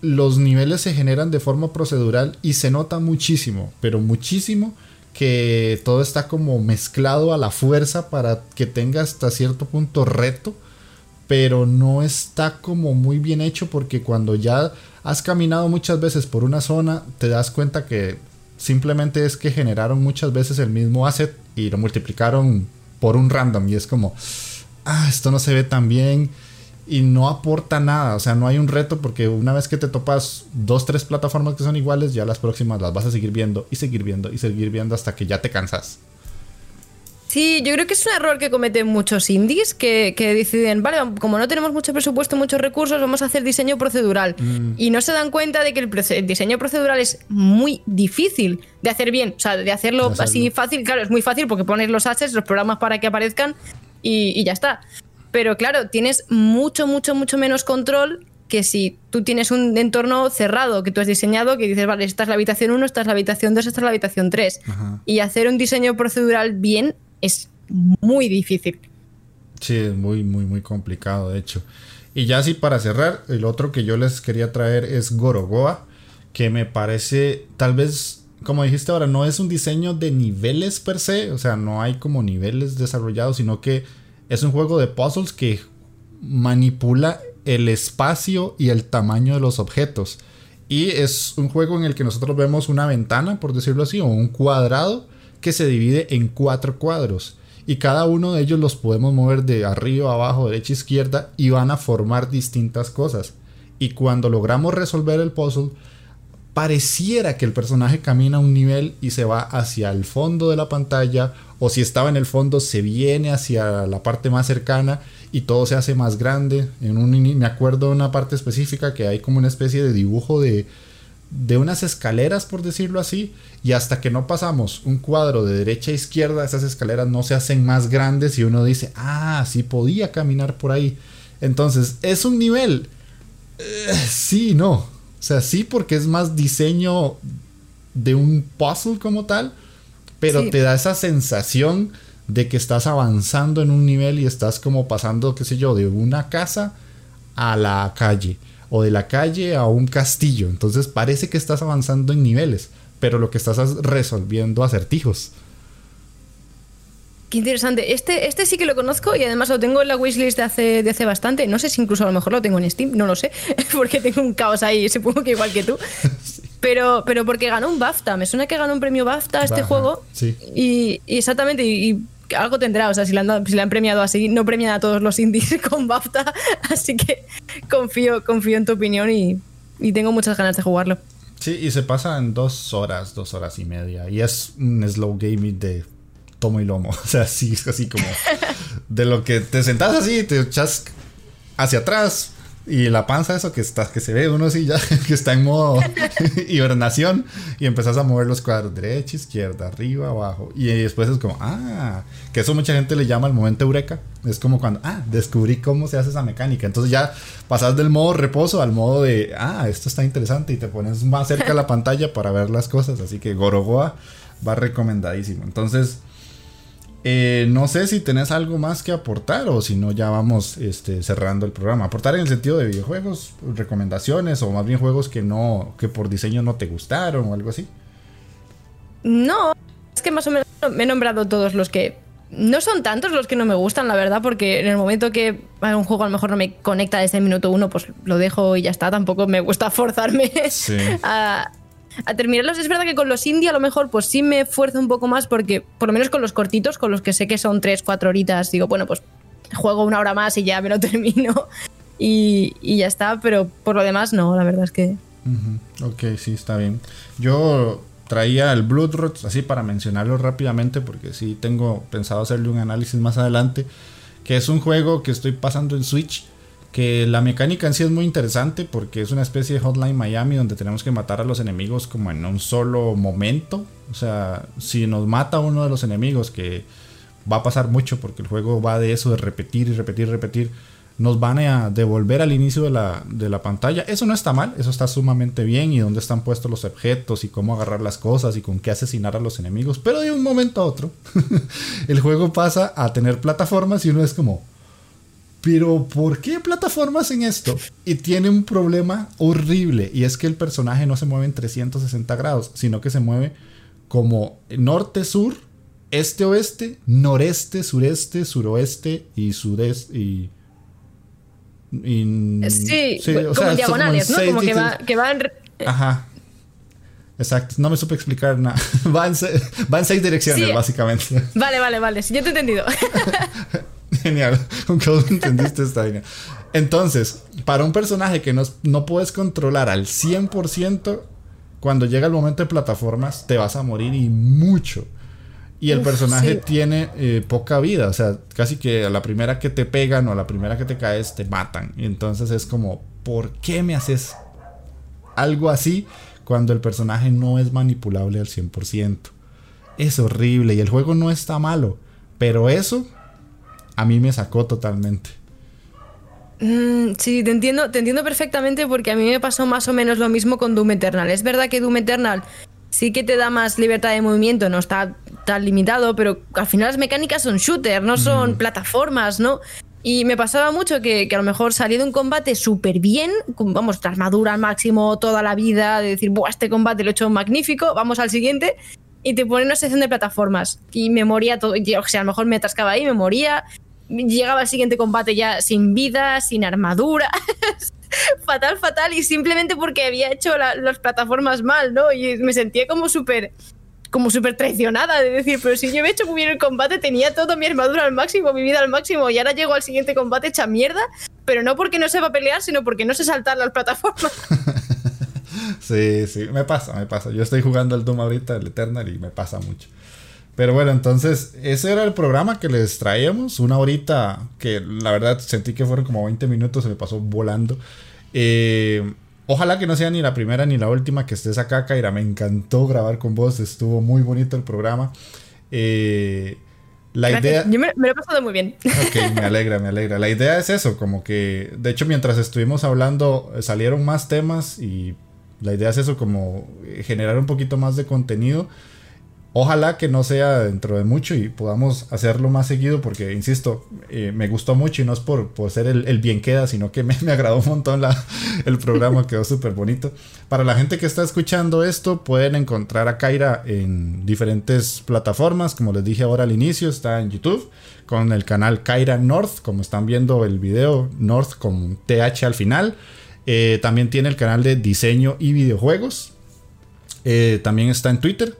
los niveles se generan de forma procedural y se nota muchísimo, pero muchísimo que todo está como mezclado a la fuerza para que tenga hasta cierto punto reto, pero no está como muy bien hecho porque cuando ya has caminado muchas veces por una zona, te das cuenta que simplemente es que generaron muchas veces el mismo asset y lo multiplicaron por un random y es como, ah, esto no se ve tan bien y no aporta nada, o sea, no hay un reto porque una vez que te topas dos, tres plataformas que son iguales, ya las próximas las vas a seguir viendo y seguir viendo y seguir viendo hasta que ya te cansas. Sí, yo creo que es un error que cometen muchos indies que, deciden, vale, como no tenemos mucho presupuesto, muchos recursos, vamos a hacer diseño procedural. Mm. Y no se dan cuenta de que el, diseño procedural es muy difícil de hacer bien, o sea, de hacerlo, así fácil. Claro, es muy fácil porque pones los assets, los programas para que aparezcan y ya está. Pero claro, tienes mucho, mucho, mucho menos control que si tú tienes un entorno cerrado que tú has diseñado, que dices, vale, esta es la habitación 1, esta es la habitación 2, esta es la habitación 3. Y hacer un diseño procedural bien es muy difícil. Sí, es muy, muy, muy complicado, de hecho. Y ya así para cerrar, el otro que yo les quería traer es Gorogoa, que me parece, tal vez, como dijiste ahora, no es un diseño de niveles per se, o sea, no hay como niveles desarrollados, sino que es un juego de puzzles que manipula el espacio y el tamaño de los objetos. Y es un juego en el que nosotros vemos una ventana, por decirlo así, o un cuadrado que se divide en cuatro cuadros. Y cada uno de ellos los podemos mover de arriba, abajo, derecha, izquierda y van a formar distintas cosas. Y cuando logramos resolver el puzzle, pareciera que el personaje camina un nivel y se va hacia el fondo de la pantalla o si estaba en el fondo se viene hacia la parte más cercana y todo se hace más grande. En un, me acuerdo de una parte específica que hay como una especie de dibujo de, de unas escaleras, por decirlo así, y hasta que no pasamos un cuadro de derecha a izquierda, esas escaleras no se hacen más grandes y uno dice, ah, sí podía caminar por ahí. Entonces, ¿es un nivel? Eh, sí, no. O sea, sí porque es más diseño de un puzzle como tal, pero te da esa sensación de que estás avanzando en un nivel y estás como pasando, qué sé yo, de una casa a la calle o de la calle a un castillo. Entonces parece que estás avanzando en niveles, pero lo que estás es resolviendo acertijos. Qué interesante. Este, este sí que lo conozco y además lo tengo en la wishlist de hace, de hace bastante. No sé si incluso a lo mejor lo tengo en Steam, no lo sé, porque tengo un caos ahí, supongo que igual que tú. Pero, pero porque ganó un BAFTA. Me suena que ganó un premio BAFTA este juego. Sí. Y, exactamente, y, algo tendrá. O sea, si le, han, si le han premiado así, no premian a todos los indies con BAFTA. Así que confío, confío en tu opinión y, y tengo muchas ganas de jugarlo. Sí, y se pasa en dos horas, dos horas y media. Y es un slow gaming de tomo y lomo. O sea, sí, es así como de lo que te sentás así, te echas hacia atrás, y la panza, eso que está, que se ve uno así ya, que está en modo hibernación. Y empezás a mover los cuadros derecha, izquierda, arriba, abajo. Y después es como, ah, que eso mucha gente le llama el momento eureka. Es como cuando, ah, descubrí cómo se hace esa mecánica. Entonces ya pasas del modo reposo al modo de, ah, esto está interesante. Y te pones más cerca de la pantalla para ver las cosas. Así que Gorogoa va recomendadísimo. Entonces, eh, no sé si tenés algo más que aportar o si no ya vamos este, cerrando el programa. Aportar en el sentido de videojuegos, recomendaciones o más bien juegos que no, que por diseño no te gustaron o algo así. No, es que más o menos me he nombrado todos los que no son tantos los que no me gustan, la verdad, porque en el momento que un juego a lo mejor no me conecta desde el minuto uno, pues lo dejo y ya está. Tampoco me gusta forzarme a, a terminarlos. Es verdad que con los indie a lo mejor pues sí me esfuerzo un poco más porque por lo menos con los cortitos, con los que sé que son 3, 4 horitas, digo, bueno, pues juego una hora más y ya me lo termino y, ya está, pero por lo demás no, la verdad es que... Ok, sí, está bien. Yo traía el Bloodroot así para mencionarlo rápidamente porque sí tengo pensado hacerle un análisis más adelante, que es un juego que estoy pasando en Switch que la mecánica en sí es muy interesante porque es una especie de Hotline Miami donde tenemos que matar a los enemigos como en un solo momento. O sea, si nos mata uno de los enemigos, que va a pasar mucho porque el juego va de eso, de repetir y repetir y repetir, nos van a devolver al inicio de la, de la pantalla. Eso no está mal, eso está sumamente bien y dónde están puestos los objetos y cómo agarrar las cosas y con qué asesinar a los enemigos. Pero de un momento a otro, el juego pasa a tener plataformas y uno es como pero ¿por qué plataformas en esto? Y tiene un problema horrible y es que el personaje no se mueve en 360 grados, sino que se mueve como norte-sur, este-oeste, noreste, sureste, suroeste y sudeste y... sí, como diagonales, ¿no? Como que, va, que van... Ajá. Exacto, no me supe explicar nada. Va en, seis direcciones, básicamente. Vale, vale, vale. yo te he entendido. Genial, con que entendiste esta línea. Entonces, para un personaje que no, no puedes controlar al 100%, cuando llega el momento de plataformas, te vas a morir y mucho. Y el personaje tiene eh, poca vida, o sea, casi que a la primera que te pegan o a la primera que te caes, te matan. Y entonces es como, ¿por qué me haces algo así cuando el personaje no es manipulable al 100%? Es horrible y el juego no está malo, pero eso a mí me sacó totalmente. Mm, sí, te entiendo, te entiendo perfectamente porque a mí me pasó más o menos lo mismo con Doom Eternal. Es verdad que Doom Eternal sí que te da más libertad de movimiento, no está tan limitado, pero al final las mecánicas son shooter, no son plataformas, ¿no? Y me pasaba mucho que, a lo mejor salí de un combate súper bien, con, vamos, la armadura al máximo toda la vida, de decir, Buah, este combate lo he hecho magnífico, vamos al siguiente, y te pone una sección de plataformas. Y me moría todo, o sea, a lo mejor me atascaba ahí, me moría, llegaba al siguiente combate ya sin vida, sin armadura. fatal, fatal. Y simplemente porque había hecho las plataformas mal, ¿no? Y me sentía como súper como súper traicionada de decir, pero si yo he hecho muy bien el combate, tenía toda mi armadura al máximo, mi vida al máximo, y ahora llego al siguiente combate hecha mierda, pero no porque no sepa pelear, sino porque no sé saltar las plataformas. sí, sí, me pasa, me pasa. Yo estoy jugando al Doom ahorita, el Eternal, y me pasa mucho. Pero bueno, entonces ese era el programa que les traíamos. Una horita que la verdad sentí que fueron como 20 minutos, se me pasó volando. Eh, ojalá que no sea ni la primera ni la última que estés acá, Kaira. Me encantó grabar con vos, estuvo muy bonito el programa. Eh, la idea... Yo me, lo he pasado muy bien. Ok, me alegra, me alegra. La idea es eso, como que, de hecho, mientras estuvimos hablando, salieron más temas y la idea es eso, como generar un poquito más de contenido Ojalá que no sea dentro de mucho y podamos hacerlo más seguido porque, insisto, eh, me gustó mucho y no es por, por ser el, bien queda, sino que me, me agradó un montón el programa, quedó súper bonito. Para la gente que está escuchando esto, pueden encontrar a Kaira en diferentes plataformas, como les dije ahora al inicio, está en YouTube con el canal Kaira North, como están viendo el video, North con TH al final. Eh, también tiene el canal de diseño y videojuegos. Eh, también está en Twitter,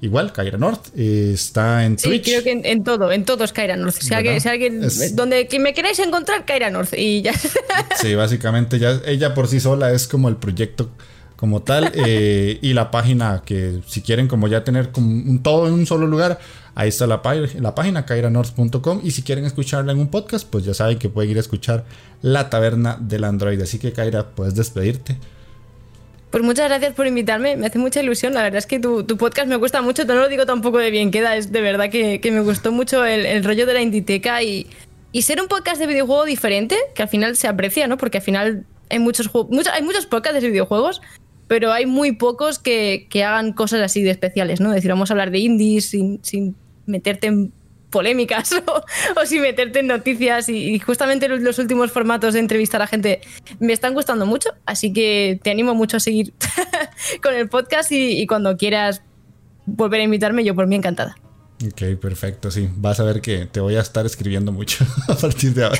Igual, Kaira North. Eh, está en Twitch. Sí, creo que en, todo, en todo es Kaira North. Si alguien, donde me queráis encontrar, Kaira North. Y ya. Sí, básicamente ya ella por sí sola es como el proyecto como tal. Eh, y la página que si quieren como ya tener como un, todo en un solo lugar, ahí está la, la página kairanorth.com. Y si quieren escucharla en un podcast, pues ya saben que pueden ir a escuchar La Taberna del Android. Así que Kaira, puedes despedirte. Pues muchas gracias por invitarme, me hace mucha ilusión. La verdad es que tu, podcast me gusta mucho, no lo digo tampoco de bien queda, es de verdad que, me gustó mucho el, rollo de la Inditeca y, ser un podcast de videojuego diferente, que al final se aprecia, ¿no? Porque al final hay muchos, muchos, hay muchos podcasts de videojuegos, pero hay muy pocos que, hagan cosas así de especiales, ¿no? Es decir, vamos a hablar de indies sin, sin meterte en polémicas o, sin meterte en noticias. Y, justamente los, últimos formatos de entrevistar a gente me están gustando mucho, así que te animo mucho a seguir con el podcast y, cuando quieras volver a invitarme, yo por mí encantada. Ok, perfecto, sí. Vas a ver que te voy a estar escribiendo mucho a partir de ahora.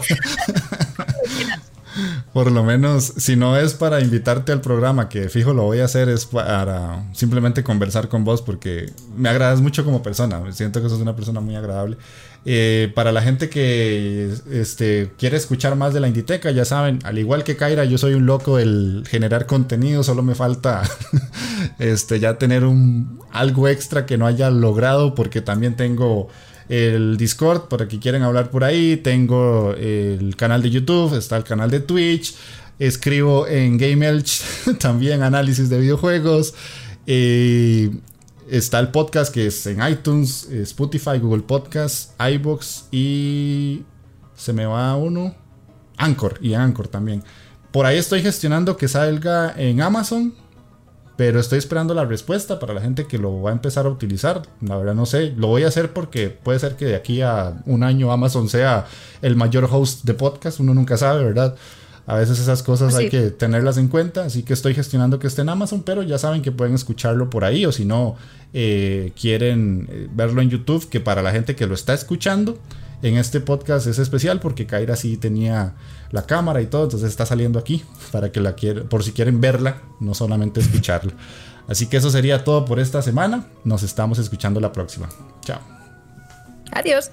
Por lo menos, si no es para invitarte al programa, que fijo lo voy a hacer, es para simplemente conversar con vos, porque me agradas mucho como persona. Siento que sos una persona muy agradable. Eh, para la gente que este, quiere escuchar más de la Inditeca, ya saben, al igual que Kaira, yo soy un loco el generar contenido, solo me falta este, ya tener un, algo extra que no haya logrado, porque también tengo el Discord para que quieren hablar por ahí. Tengo el canal de YouTube, está el canal de Twitch. Escribo en Game también análisis de videojuegos. Está el podcast que es en iTunes, Spotify, Google Podcast, iBox y se me va uno. Anchor y Anchor también. Por ahí estoy gestionando que salga en Amazon pero estoy esperando la respuesta para la gente que lo va a empezar a utilizar. La verdad no sé, lo voy a hacer porque puede ser que de aquí a un año Amazon sea el mayor host de podcast, uno nunca sabe, ¿verdad? A veces esas cosas hay que tenerlas en cuenta, así que estoy gestionando que esté en Amazon, pero ya saben que pueden escucharlo por ahí o si no eh, quieren eh, verlo en YouTube, que para la gente que lo está escuchando en este podcast es especial porque Kaira sí tenía la cámara y todo, entonces está saliendo aquí para que la quieran, por si quieren verla, no solamente escucharla. Así que eso sería todo por esta semana. Nos estamos escuchando la próxima. Chao. Adiós.